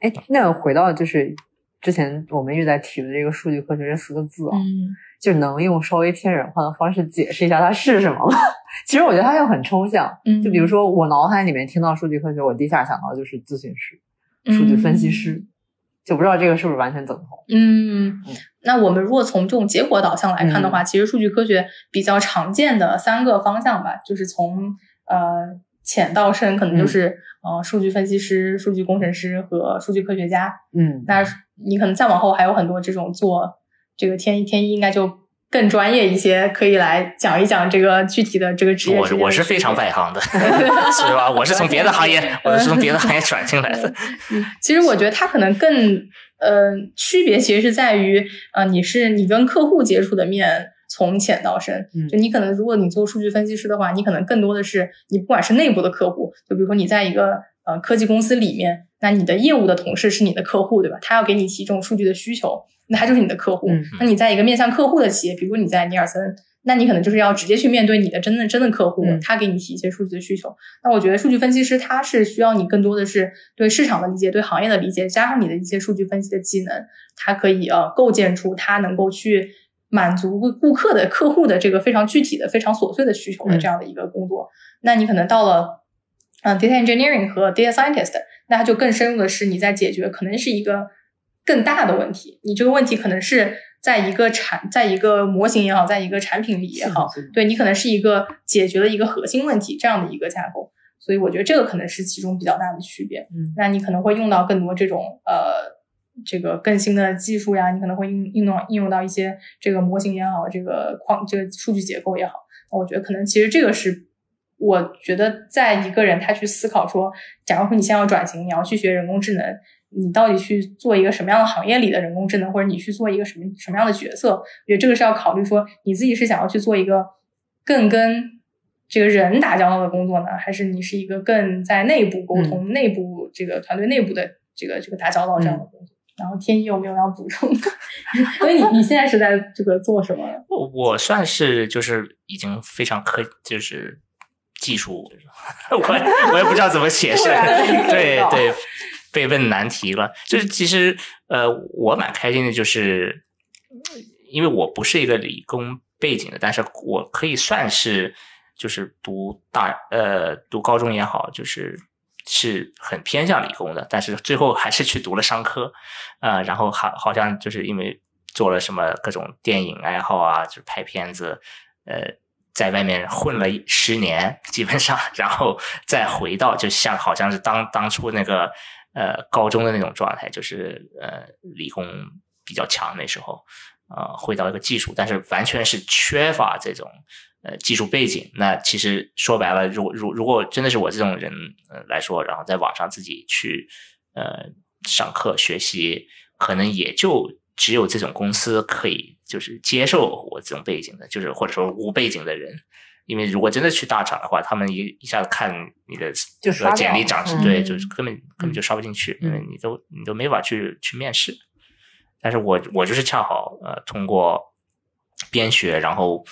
Speaker 2: 哎，那回到就是之前我们一直在提的这个数据科学这四个字啊，
Speaker 1: 嗯
Speaker 2: 就能用稍微偏人化的方式解释一下它是什么吗？其实我觉得它又很抽象。
Speaker 1: 嗯，
Speaker 2: 就比如说我脑海里面听到数据科学，我第一下想到就是咨询师、数据分析师，就不知道这个是不是完全等同。
Speaker 1: 嗯，那我们如果从这种结果导向来看的
Speaker 2: 嗯
Speaker 1: 话，其实数据科学比较常见的三个方向吧，就是从呃浅到深，可能
Speaker 2: 嗯
Speaker 1: 就是、呃数据分析师、数据工程师和数据科学家。
Speaker 2: 嗯，
Speaker 1: 那你可能再往后还有很多这种做这个天一天一，应该就更专业一些，可以来讲一讲这个具体的这个职业之间的
Speaker 3: 我我是非常外行的，是吧？我是从别的行业，我是从别的行业转进来的。
Speaker 1: 其实我觉得它可能更呃区别，其实是在于呃你是你跟客户接触的面从浅到深。
Speaker 2: 嗯
Speaker 1: 就你可能如果你做数据分析师的话，你可能更多的是你不管是内部的客户，就比如说你在一个呃科技公司里面，那你的业务的同事是你的客户，对吧？他要给你提这种数据的需求，那他就是你的客户。
Speaker 2: 嗯
Speaker 1: 那你在一个面向客户的企业，比如你在尼尔森，那你可能就是要直接去面对你的真正真的客户，
Speaker 2: 嗯
Speaker 1: 他给你提一些数据的需求。那我觉得数据分析师他是需要你更多的是对市场的理解、对行业的理解，加上你的一些数据分析的技能，他可以呃构建出他能够去满足顾顾客的客户的这个非常具体的、非常琐碎的需求的
Speaker 2: 嗯
Speaker 1: 这样的一个工作。那你可能到了嗯、呃 data engineering 和 data scientist，那它就更深入的是你在解决可能是一个更大的问题，你这个问题可能是在一个产，在一个模型也好，在一个产品里也好，对你可能是一个解决了一个核心问题这样的一个架构。所以我觉得这个可能是其中比较大的区别。
Speaker 2: 嗯
Speaker 1: 那你可能会用到更多这种呃这个更新的技术呀，你可能会应应用应用到一些这个模型也好，这个框这个数据结构也好。我觉得可能其实这个是我觉得在一个人他去思考说，假如说你现在要转型，你要去学人工智能，你到底去做一个什么样的行业里的人工智能，或者你去做一个什么什么样的角色？我觉得这个是要考虑说你自己是想要去做一个更跟这个人打交道的工作呢，还是你是一个更在内部沟通、内部这个团队内部的这个这个打交道这样的工作？然后天一有没有要补充的？所以你你现在是在这个做什么？
Speaker 3: 我我算是就是已经非常科，就是技术，我我也不知道怎么解释 对对，被问难题了。就是其实呃，我蛮开心的，就是因为我不是一个理工背景的，但是我可以算是就是读大呃读高中也好，就是。是很偏向理工的，但是最后还是去读了商科，呃，然后好好像就是因为做了什么各种电影爱好啊，就是拍片子，呃，在外面混了十年，基本上，然后再回到，就像好像是当当初那个呃高中的那种状态，就是呃理工比较强那时候，呃，回到一个技术，但是完全是缺乏这种呃技术背景。那其实说白了，如果如如果真的是我这种人呃来说，然后在网上自己去呃上课学习，可能也就只有这种公司可以就是接受我这种背景的，就是或者说无背景的人。因为如果真的去大厂的话，他们一一下子看你的
Speaker 2: 就刷掉
Speaker 3: 简历长是
Speaker 2: 嗯
Speaker 3: 对，就是根本根本就刷不进去，因为
Speaker 2: 嗯
Speaker 3: 你都你都没法去去面试。但是我我就是恰好呃通过边学，然后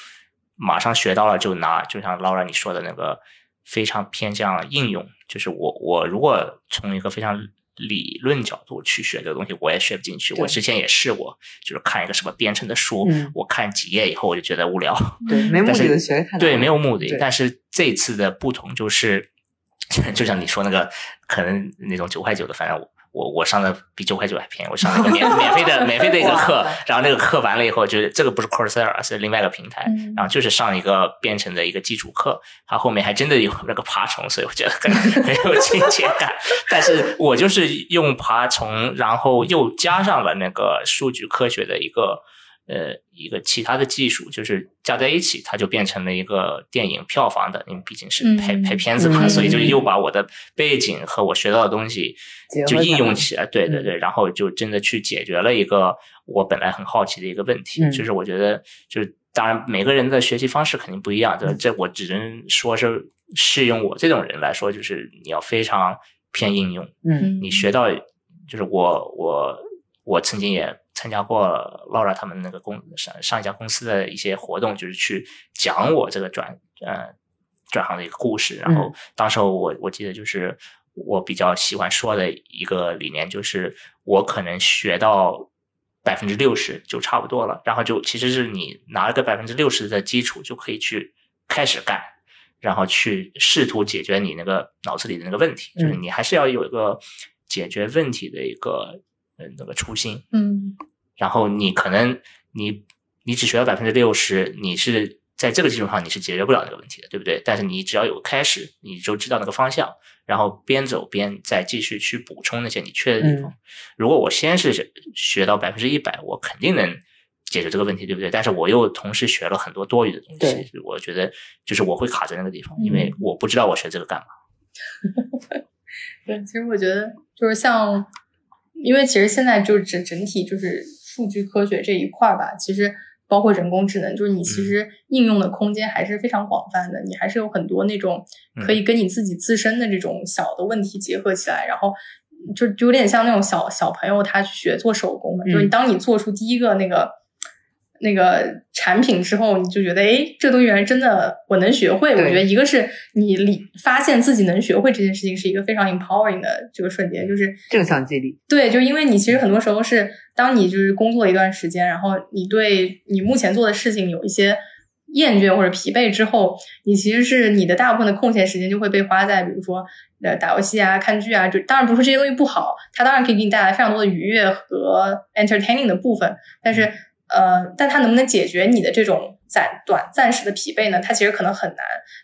Speaker 3: 马上学到了就拿，就像 Laura 你说的那个非常偏向应用，就是我我如果从一个非常理论角度去学这个东西，我也学不进去。我之前也试过，就是看一个什么编程的书，
Speaker 2: 嗯
Speaker 3: 我看几页以后我就觉得无聊，
Speaker 2: 对，没 目的的学太
Speaker 3: 对，没有目的。但是这次的不同就是，就像你说那个，可能那种九块九的，反正我我我上的比九块九还便宜，我上了一个免 免费的免费的一个课，然后那个课完了以后，就是这个不是 Coursera，是另外一个平台，
Speaker 1: 嗯
Speaker 3: 然后就是上一个编程的一个基础课，它后面还真的有那个爬虫，所以我觉得很很有亲切感。但是我就是用爬虫，然后又加上了那个数据科学的一个呃一个其他的技术，就是加在一起，它就变成了一个电影票房的，因为毕竟是拍、
Speaker 1: 嗯
Speaker 3: 拍片子嘛，
Speaker 2: 嗯
Speaker 3: 所以就又把我的背景和我学到的东西就应用起来，对对对，然后就真的去解决了一个我本来很好奇的一个问题，
Speaker 2: 嗯
Speaker 3: 就是我觉得就是当然每个人的学习方式肯定不一样，这这我只能说是适用我这种人来说，就是你要非常偏应用，
Speaker 2: 嗯
Speaker 3: 你学到就是我我我曾经也参加过 Laura 他们那个公上上一家公司的一些活动，就是去讲我这个转呃转行的一个故事。然后当时候我我记得就是我比较喜欢说的一个理念，就是我可能学到百分之六十就差不多了，然后就其实是你拿了个百分之六十的基础就可以去开始干。然后去试图解决你那个脑子里的那个问题，就是
Speaker 2: 嗯
Speaker 3: 你还是要有一个解决问题的一个呃那个初心。
Speaker 1: 嗯
Speaker 3: 然后你可能你你只学到百分之六十，你是在这个基础上你是解决不了那个问题的，对不对？但是你只要有开始，你就知道那个方向，然后边走边再继续去补充那些你缺的地方。如果我先是学到百分之一百，我肯定能。解决这个问题，对不对？但是我又同时学了很多多余的东西，我觉得就是我会卡在那个地方，因为我不知道我学这个干嘛。
Speaker 1: 对，其实我觉得就是像，因为其实现在就是整整体就是数据科学这一块儿吧，其实包括人工智能，就是你其实应用的空间还是非常广泛的，你还是有很多那种可以跟你自己自身的这种小的问题结合起来，然后就就有点像那种小小朋友他学做手工嘛，就是当你做出第一个那个。那个产品之后，你就觉得，哎，这东西原来真的我能学会。我觉得一个是你理发现自己能学会这件事情，是一个非常 empowering 的这个瞬间，就是
Speaker 2: 正向激励。
Speaker 1: 对，就因为你其实很多时候是当你就是工作了一段时间，然后你对你目前做的事情有一些厌倦或者疲惫之后，你其实是你的大部分的空闲时间就会被花在比如说呃打游戏啊、看剧啊。就当然不是这些东西不好，它当然可以给你带来非常多的愉悦和 entertaining 的部分，但是。呃，但它能不能解决你的这种暂短暂时的疲惫呢？它其实可能很难。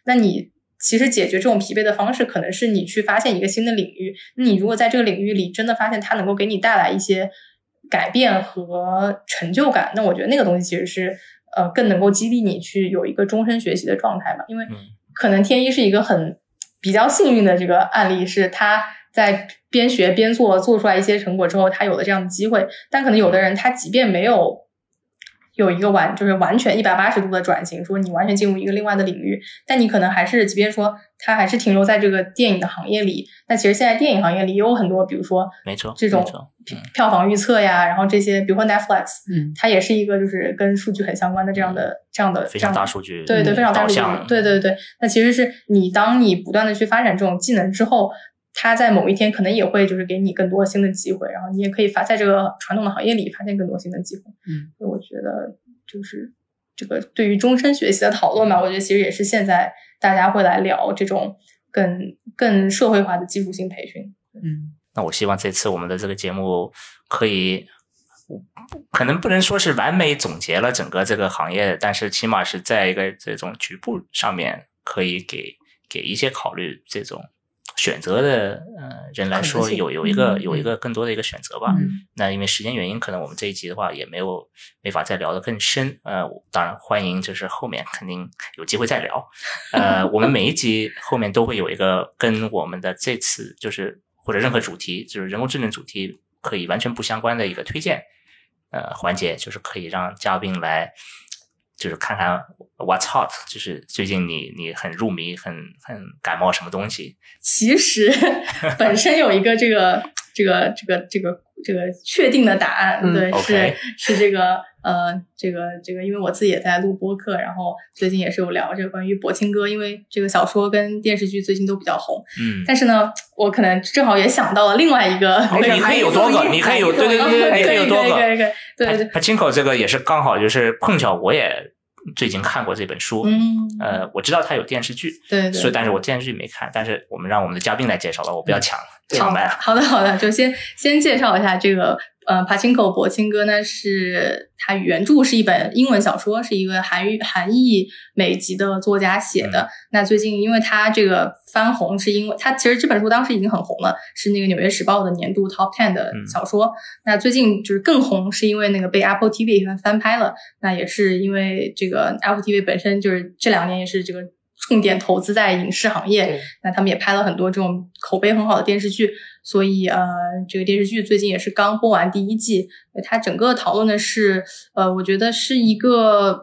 Speaker 1: 那你其实解决这种疲惫的方式，可能是你去发现一个新的领域。你如果在这个领域里真的发现它能够给你带来一些改变和成就感，那我觉得那个东西其实是呃更能够激励你去有一个终身学习的状态吧。因为可能天一是一个很比较幸运的这个案例，是他在边学边做做出来一些成果之后，他有了这样的机会。但可能有的人他即便没有。有一个完就是完全一百八十度的转型，说你完全进入一个另外的领域，但你可能还是，即便说他还是停留在这个电影的行业里，那其实现在电影行业里也有很多，比如说
Speaker 3: 没错
Speaker 1: 这种票房预测呀，然后这些，比如说 Netflix，
Speaker 2: 嗯，
Speaker 1: 它也是一个就是跟数据很相关的这样的这样的
Speaker 3: 非常大数据，
Speaker 1: 对对，非常大数据，对对对，那其实是你当你不断的去发展这种技能之后。他在某一天可能也会就是给你更多新的机会，然后你也可以发在这个传统的行业里发现更多新的机会。
Speaker 2: 嗯，
Speaker 1: 所以我觉得就是这个对于终身学习的讨论吧，我觉得其实也是现在大家会来聊这种更更社会化的技术性培训。
Speaker 2: 嗯，
Speaker 3: 那我希望这次我们的这个节目可以，可能不能说是完美总结了整个这个行业，但是起码是在一个这种局部上面可以给给一些考虑这种。选择的呃人来说，有有一个有一个更多的一个选择吧。那因为时间原因，可能我们这一集的话也没有没法再聊得更深。呃，当然欢迎，就是后面肯定有机会再聊。呃，我们每一集 后面都会有一个跟我们的这次就是或者任何主题，就是人工智能主题可以完全不相关的一个推荐呃环节，就是可以让嘉宾来。就是看看 what's hot，就是最近你你很入迷，很很感冒什么东西？
Speaker 1: 其实 本身有一个这个这个这个这个这个确定的答案，对，是是这个。呃，这个这个，因为我自己也在录播客，然后最近也是有聊这个关于柏青哥，因为这个小说跟电视剧最近都比较红。
Speaker 3: 嗯，
Speaker 1: 但是呢，我可能正好也想到了另外一个，
Speaker 3: 你可以有多个，你可以有对对对，你可以有多个。
Speaker 1: 对对对，
Speaker 3: 他亲口这个也是刚好就是碰巧我也最近看过这本书。
Speaker 1: 嗯，
Speaker 3: 呃，我知道他有电视剧，
Speaker 1: 对，对
Speaker 3: 所以但是我电视剧没看，但是我们让我们的嘉宾来介绍了，我不要抢抢麦。
Speaker 1: 好的好的，就先先介绍一下这个。呃，帕青口博青哥呢，是他原著是一本英文小说，是一个韩语韩裔美籍的作家写的。那最近，因为他这个翻红，是因为他其实这本书当时已经很红了，是那个《纽约时报》的年度 Top Ten 的小说。那最近就是更红，是因为那个被 Apple TV 翻翻拍了。那也是因为这个 Apple TV 本身就是这两年也是这个。重点投资在影视行业，那他们也拍了很多这种口碑很好的电视剧，所以呃，这个电视剧最近也是刚播完第一季。它整个讨论的是，呃，我觉得是一个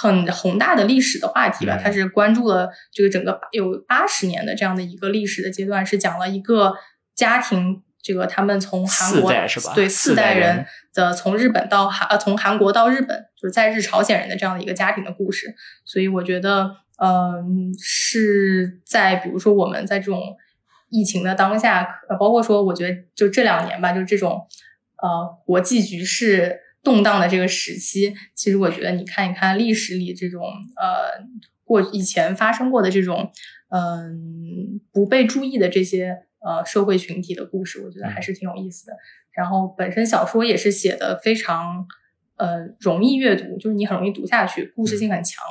Speaker 1: 很宏大的历史的话题吧。它是关注了这个整个有八十年的这样的一个历史的阶段，是讲了一个家庭，这个他们从韩国对四代人的从日本到韩呃从韩国到日本，就是在日朝鲜人的这样的一个家庭的故事。所以我觉得。嗯，是在比如说我们在这种疫情的当下，呃，包括说我觉得就这两年吧，就这种呃国际局势动荡的这个时期，其实我觉得你看一看历史里这种呃过以前发生过的这种嗯不被注意的这些呃社会群体的故事，我觉得还是挺有意思的。然后本身小说也是写的非常呃容易阅读，就是你很容易读下去，故事性很强。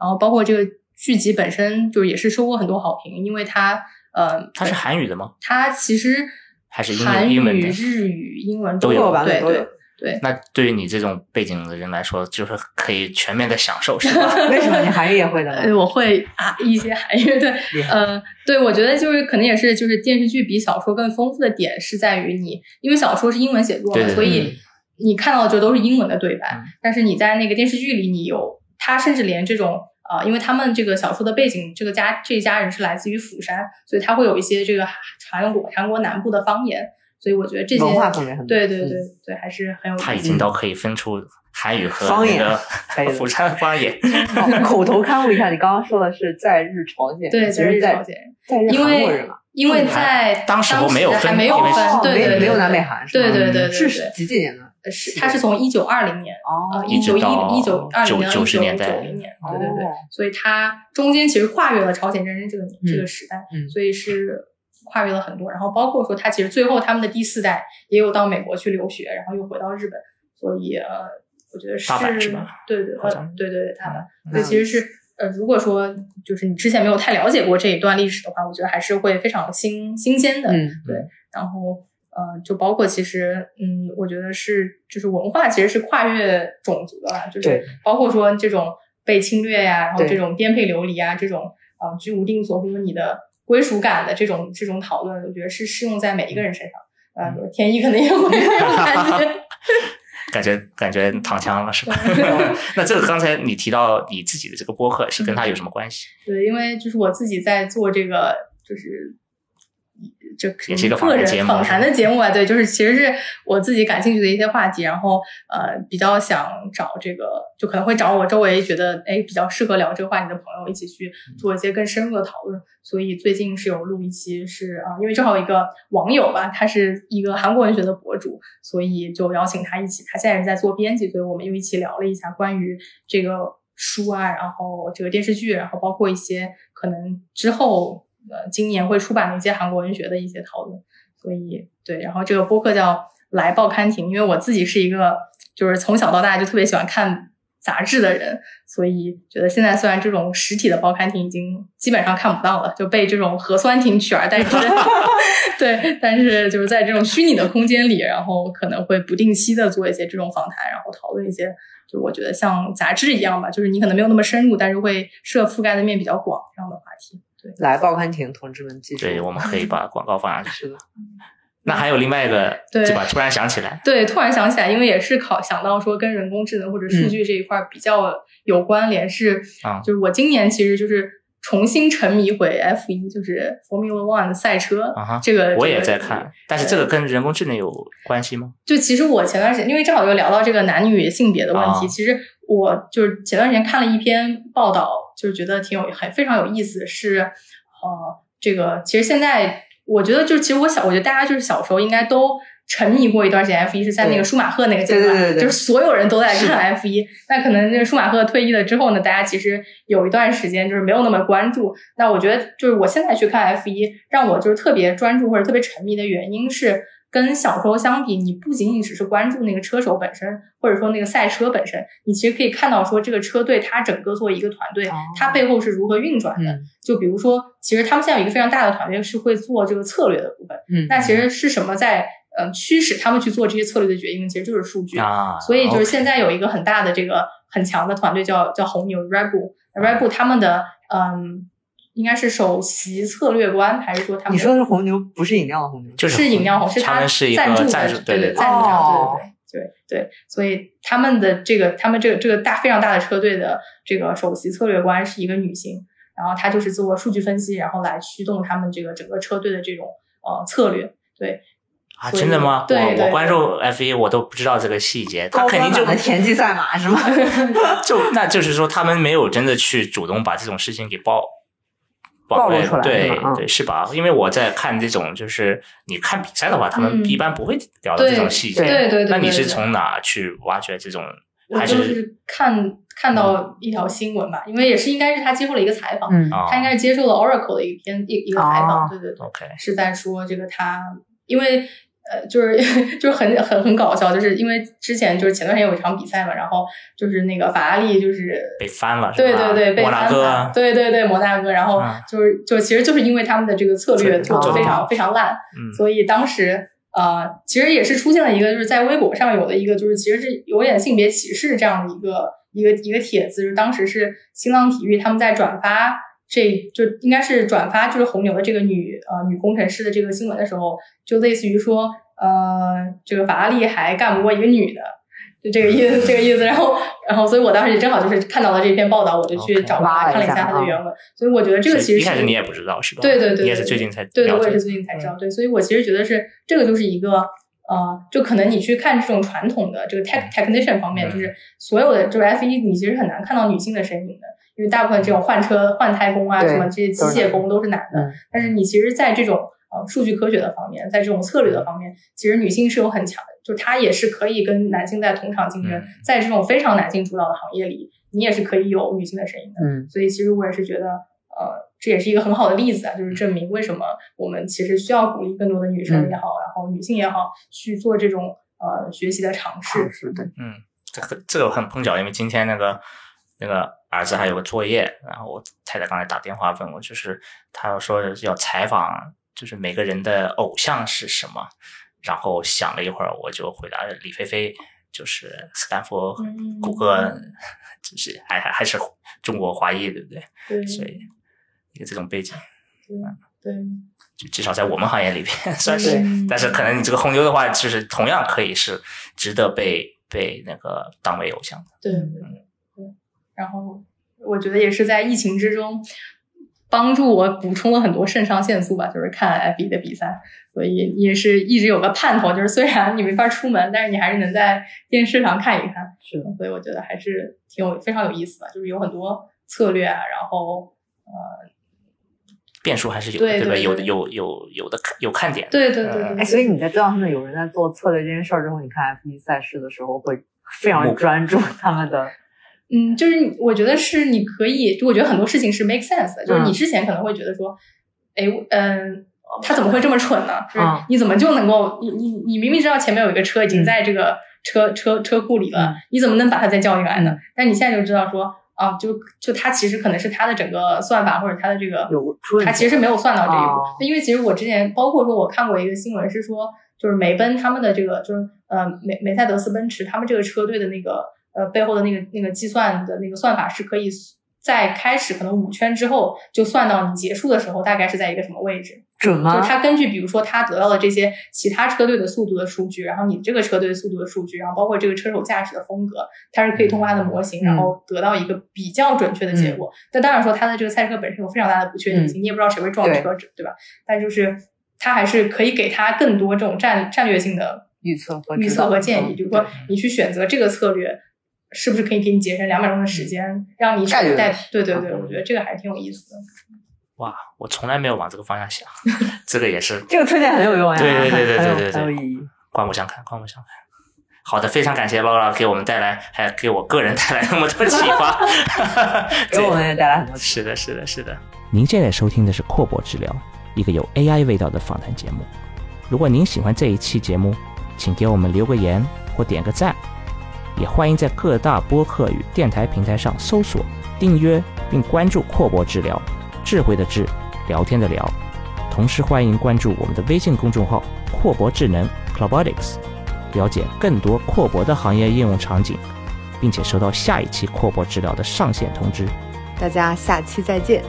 Speaker 1: 然后包括这个。剧集本身就也是收获很多好评，因为它呃，
Speaker 3: 它是韩语的吗？
Speaker 1: 它其实
Speaker 3: 还是
Speaker 1: 韩语、
Speaker 3: 日
Speaker 1: 语、英文
Speaker 2: 都
Speaker 1: 有吧，
Speaker 2: 对
Speaker 1: 对对。
Speaker 3: 那对于你这种背景的人来说，就是可以全面的享受，是吧？
Speaker 2: 为什么你韩语也会的？
Speaker 1: 我会啊，一些韩语对，呃，对，我觉得就是可能也是就是电视剧比小说更丰富的点是在于你，因为小说是英文写作，所以你看到的就都是英文的对白，但是你在那个电视剧里，你有他甚至连这种。啊，因为他们这个小说的背景，这个家这一家人是来自于釜山，所以他会有一些这个韩国韩国南部的方言。所以我觉得这些
Speaker 2: 文化方面很
Speaker 1: 对对对
Speaker 2: 嗯
Speaker 1: 对，还是很有意思。
Speaker 4: 他已经都可以分出韩语和
Speaker 2: 方言
Speaker 4: 釜山方言。
Speaker 2: 口头刊物一下，你刚刚说的是在日朝鲜，
Speaker 1: 对，
Speaker 2: 其实在
Speaker 1: 在日朝鲜，
Speaker 2: 在日
Speaker 1: 因为
Speaker 2: 韩国人啊，
Speaker 1: 因为在
Speaker 4: 当时候没有分
Speaker 1: 还没有分，对对对，对
Speaker 2: 没没有南北韩是吗？
Speaker 1: 对对对对
Speaker 2: 是
Speaker 1: 对
Speaker 2: 几几年的？
Speaker 1: 对，是他是从一九二零年。
Speaker 2: 哦
Speaker 1: 呃，一九一
Speaker 4: 到
Speaker 1: 一九二零年到
Speaker 4: 九
Speaker 1: 一九
Speaker 4: 十年代
Speaker 1: 九零年，对对对
Speaker 2: 哦，
Speaker 1: 所以他中间其实跨越了朝鲜战争这个这个时代，
Speaker 2: 嗯
Speaker 1: 所以是跨越了很多。然后包括说他其实最后他们的第四代也有到美国去留学，然后又回到日本，所以呃，我觉得是
Speaker 4: 是吧
Speaker 1: 对对对对对大阪，
Speaker 2: 嗯
Speaker 1: 所以其实是。呃，如果说就是你之前没有太了解过这一段历史的话，我觉得还是会非常新新鲜的。
Speaker 2: 嗯，
Speaker 1: 对，然后呃，就包括其实，嗯，我觉得是就是文化其实是跨越种族的啦，就是包括说这种被侵略呀、然后这种颠沛流离啊，这种呃居无定所或者你的归属感的这种这种讨论，我觉得是适用在每一个人身上。呃，
Speaker 2: 嗯
Speaker 1: 天一可能也会 感觉。
Speaker 4: 感觉感觉躺枪了是吧？那这个刚才你提到你自己的这个播客是跟他有什么关系？
Speaker 1: 对，因为就是我自己在做这个，就是这
Speaker 4: 也是一个访
Speaker 1: 个
Speaker 4: 谈节目
Speaker 1: 人访谈的节目啊，对，就是其实是我自己感兴趣的一些话题，然后呃比较想找这个，就可能会找我周围觉得哎比较适合聊这个话题的朋友一起去做一些更深入的讨论。所以最近是有录一期是啊、因为正好有一个网友吧，他是一个韩国文学的博主，所以就邀请他一起，他现在是在做编辑，所以我们又一起聊了一下关于这个书啊，然后这个电视剧，然后包括一些可能之后呃今年会出版的一些韩国文学的一些讨论。所以对，然后这个播客叫来报刊亭，因为我自己是一个就是从小到大就特别喜欢看杂志的人，所以觉得现在虽然这种实体的报刊亭已经基本上看不到了，就被这种核酸亭取而代之。对，但是就是在这种虚拟的空间里，然后可能会不定期的做一些这种访谈，然后讨论一些，就我觉得像杂志一样吧，就是你可能没有那么深入，但是会涉覆盖的面比较广这样的话题。对，
Speaker 2: 来报刊亭，同志们记住，
Speaker 4: 对，我们可以把广告放上去。
Speaker 2: 是的，
Speaker 4: 那还有另外一个，
Speaker 1: 对
Speaker 4: 对吧？突然想起来，
Speaker 1: 对，突然想起来，因为也是考想到说跟人工智能或者数据这一块儿比较有关联，是
Speaker 4: 啊
Speaker 1: 就是我今年其实就是重新沉迷回 F 一，就是 Formula One 赛车、
Speaker 4: 啊哈
Speaker 1: 这个，
Speaker 4: 我也
Speaker 1: 这个
Speaker 4: 在看，但是这个跟人工智能有关系吗？
Speaker 1: 就其实我前段时间，因为正好又聊到这个男女性别的问题，
Speaker 4: 啊
Speaker 1: 其实我就是前段时间看了一篇报道，就是觉得挺有很非常有意思，是呃，这个其实现在我觉得就是其实我小，我觉得大家就是小时候应该都。沉迷过一段时间 F 一是在那个舒马赫那个阶段，
Speaker 2: 对对对对
Speaker 1: 就是所有人都在看 F 一。那可能这个舒马赫退役了之后呢，大家其实有一段时间就是没有那么关注。那我觉得就是我现在去看 F 一，让我就是特别专注或者特别沉迷的原因是，跟小时候相比，你不仅仅只是关注那个车手本身，或者说那个赛车本身，你其实可以看到说这个车队它整个作为一个团队
Speaker 2: 哦，
Speaker 1: 它背后是如何运转的。
Speaker 2: 嗯
Speaker 1: 就比如说，其实他们现在有一个非常大的团队是会做这个策略的部分。
Speaker 2: 嗯，
Speaker 1: 那其实是什么在嗯驱使他们去做这些策略的决定？其实就是数据。
Speaker 4: 啊，
Speaker 1: 所以就是现在有一个很大的这个很强的团队叫叫红牛 Red Bull，Red Bull 他们的嗯应该是首席策略官，还是说他们
Speaker 2: 你说的是红牛，不是饮料的红牛，
Speaker 4: 就是
Speaker 1: 是饮料红，是
Speaker 4: 他们是一个赞助，
Speaker 1: 对
Speaker 4: 对
Speaker 1: 赞助商，
Speaker 2: 哦
Speaker 1: 对对对对，所以他们的这个他们这个这个大非常大的车队的这个首席策略官是一个女性，然后她就是做数据分析，然后来驱动他们这个整个车队的这种呃策略，对
Speaker 4: 啊，真的吗？
Speaker 1: 对对
Speaker 4: 我我关注 F 一，我都不知道这个细节，他肯定就
Speaker 2: 端版的田忌赛马是吗？
Speaker 4: 就那就是说，他们没有真的去主动把这种事情给爆出
Speaker 2: 暴露出来
Speaker 4: 对对是吧？因为我在看这种，就是你看比赛的话，他们
Speaker 1: 嗯
Speaker 4: 一般不会聊到这种细节。
Speaker 2: 对
Speaker 1: 对对对，
Speaker 4: 那你是从哪去挖掘这种？
Speaker 1: 我
Speaker 4: 还
Speaker 1: 就是是看看到一条新闻吧，因为也是应该是他接受了一个采访，他应该是接受了 Oracle 的一篇一一个采访，
Speaker 2: 哦
Speaker 1: 对对对
Speaker 4: ，OK
Speaker 1: 是在说这个他，因为呃，就是 就是很很很搞笑，就是因为之前就是前段时间有一场比赛嘛，然后就是那个法拉利就是
Speaker 4: 被翻了
Speaker 1: 对对对，被翻
Speaker 4: 了，
Speaker 1: 对对对，摩纳哥，然后
Speaker 4: 嗯
Speaker 1: 就是就其实就是因为他们的这个策略
Speaker 4: 策
Speaker 1: 做的非
Speaker 2: 略
Speaker 1: 常非常烂，
Speaker 4: 嗯。
Speaker 1: 所以当时呃，其实也是出现了一个就是在微博上有的一个就是其实是有点性别歧视这样的一个一个一个帖子，就是当时是新浪体育他们在转发这就应该是转发就是红牛的这个女呃女工程师的这个新闻的时候，就类似于说呃这个法拉利还干不过一个女的。就这个意思，这个意思。然后，然后，所以我当时也正好就是看到了这篇报道，我就去找过来看了一下它的原文。所以我觉得这个其实
Speaker 4: 一开始你也不知道是吧？
Speaker 1: 对对对，
Speaker 4: 你也是最近才
Speaker 1: 对对，
Speaker 4: 了解
Speaker 1: 我也是最近才知道。对，所以我其实觉得是这个就是一个呃，就可能你去看这种传统的这个 tech technician 方面，
Speaker 4: 嗯
Speaker 1: 就是所有的就是 F 一，你其实很难看到女性的身影的，因为大部分这种换车、换胎工啊，什么这些机械工都是男的。
Speaker 2: 嗯
Speaker 1: 但是你其实，在这种呃数据科学的方面，在这种策略的方面，其实女性是有很强的，就是她也是可以跟男性在同场竞争，
Speaker 4: 嗯
Speaker 1: 在这种非常男性主导的行业里，你也是可以有女性的声音的。
Speaker 2: 嗯
Speaker 1: 所以其实我也是觉得，呃，这也是一个很好的例子啊，就是证明为什么我们其实需要鼓励更多的女生
Speaker 2: 嗯
Speaker 1: 也好，然后女性也好，去做这种呃学习的尝试。
Speaker 2: 是的，
Speaker 4: 嗯，这个这个很碰巧，因为今天那个那个儿子还有个作业，然后我太太刚才打电话问我，就是她说要采访，就是每个人的偶像是什么，然后想了一会儿，我就回答李菲菲，就是斯坦福、
Speaker 1: 嗯
Speaker 4: 谷歌，就是还还还是中国华裔，对不对？
Speaker 1: 对
Speaker 4: 所以一个这种背景，
Speaker 1: 对，
Speaker 4: 就至少在我们行业里边算是。
Speaker 1: 嗯
Speaker 4: 但是可能你这个红牛的话，就是同样可以是值得被被那个当为偶像的。
Speaker 1: 对对对对。然后我觉得也是在疫情之中。帮助我补充了很多肾上腺素吧，就是看 F 1的比赛，所以也是一直有个盼头，就是虽然你没法出门，但是你还是能在电视上看一看。
Speaker 2: 是的，
Speaker 1: 所以我觉得还是挺有非常有意思的，就是有很多策略啊，然后呃，
Speaker 4: 变数还是有？
Speaker 1: 对对对
Speaker 4: 有的有有有的看有看点。
Speaker 1: 对对对对
Speaker 4: 嗯
Speaker 1: 对，
Speaker 2: 哎，所以你在知道他们有人在做策略这件事儿之后，你看 F 一赛事的时候会非常专注他们的，
Speaker 1: 嗯，就是我觉得是你可以，就我觉得很多事情是 make sense 的，就是你
Speaker 2: 嗯
Speaker 1: 之前可能会觉得说，哎，嗯。他怎么会这么蠢呢？就是
Speaker 2: 嗯
Speaker 1: 你怎么就能够，你你你明明知道前面有一个车已经
Speaker 2: 嗯
Speaker 1: 在这个车、车车库里了，
Speaker 2: 嗯
Speaker 1: 你怎么能把它再叫进来呢？
Speaker 2: 嗯
Speaker 1: 但你现在就知道说，啊，就就他其实可能是他的整个算法或者他的这个他其实没有算到这一步。
Speaker 2: 哦
Speaker 1: 因为其实我之前包括说我看过一个新闻是说，就是梅奔他们的这个就是呃梅梅赛德斯奔驰他们这个车队的那个呃背后的那个那个计算的那个算法是可以在开始可能五圈之后就算到你结束的时候大概是在一个什么位置。
Speaker 2: 准吗？
Speaker 1: 是他根据比如说他得到的这些其他车队的速度的数据，然后你这个车队速度的数据，然后包括这个车手驾驶的风格，它是可以通过它的模型，
Speaker 2: 嗯
Speaker 1: 然后得到一个比较准确的结果。但当然说它的这个赛车本身有非常大的不确定性，你也不知道谁会撞车，对吧？但就是它还是可以给他更多这种战战略性的
Speaker 2: 预测和
Speaker 1: 预测和建议，
Speaker 2: 嗯
Speaker 1: 比如说你去选择这个策略。是不是可以给你节省两秒钟的时间，让你带
Speaker 2: 概率问题
Speaker 1: 对对对，
Speaker 2: 嗯
Speaker 1: 我觉得这个还挺有意思的。
Speaker 4: 哇，我从来没有往这个方向想，这个也是
Speaker 2: 这个推荐很有用呀，
Speaker 4: 对对对对
Speaker 2: 很有
Speaker 4: 对对对
Speaker 2: 很有意义。
Speaker 4: 刮目相看，刮目相看。好的，非常感谢包老给我们带来，还给我个人带来那么多启发。
Speaker 2: 给我们也带来很多
Speaker 4: 是的，是的，是的。
Speaker 3: 您现在收听的是阔博治疗，一个有 AI 味道的访谈节目。如果您喜欢这一期节目，请给我们留个言或点个赞，也欢迎在各大播客与电台平台上搜索、订阅并关注阔博治疗，智慧的智，聊天的聊。同时欢迎关注我们的微信公众号“阔博智能 Clubotics”，了解更多阔博的行业应用场景，并且收到下一期阔博治疗的上线通知。
Speaker 2: 大家下期再见。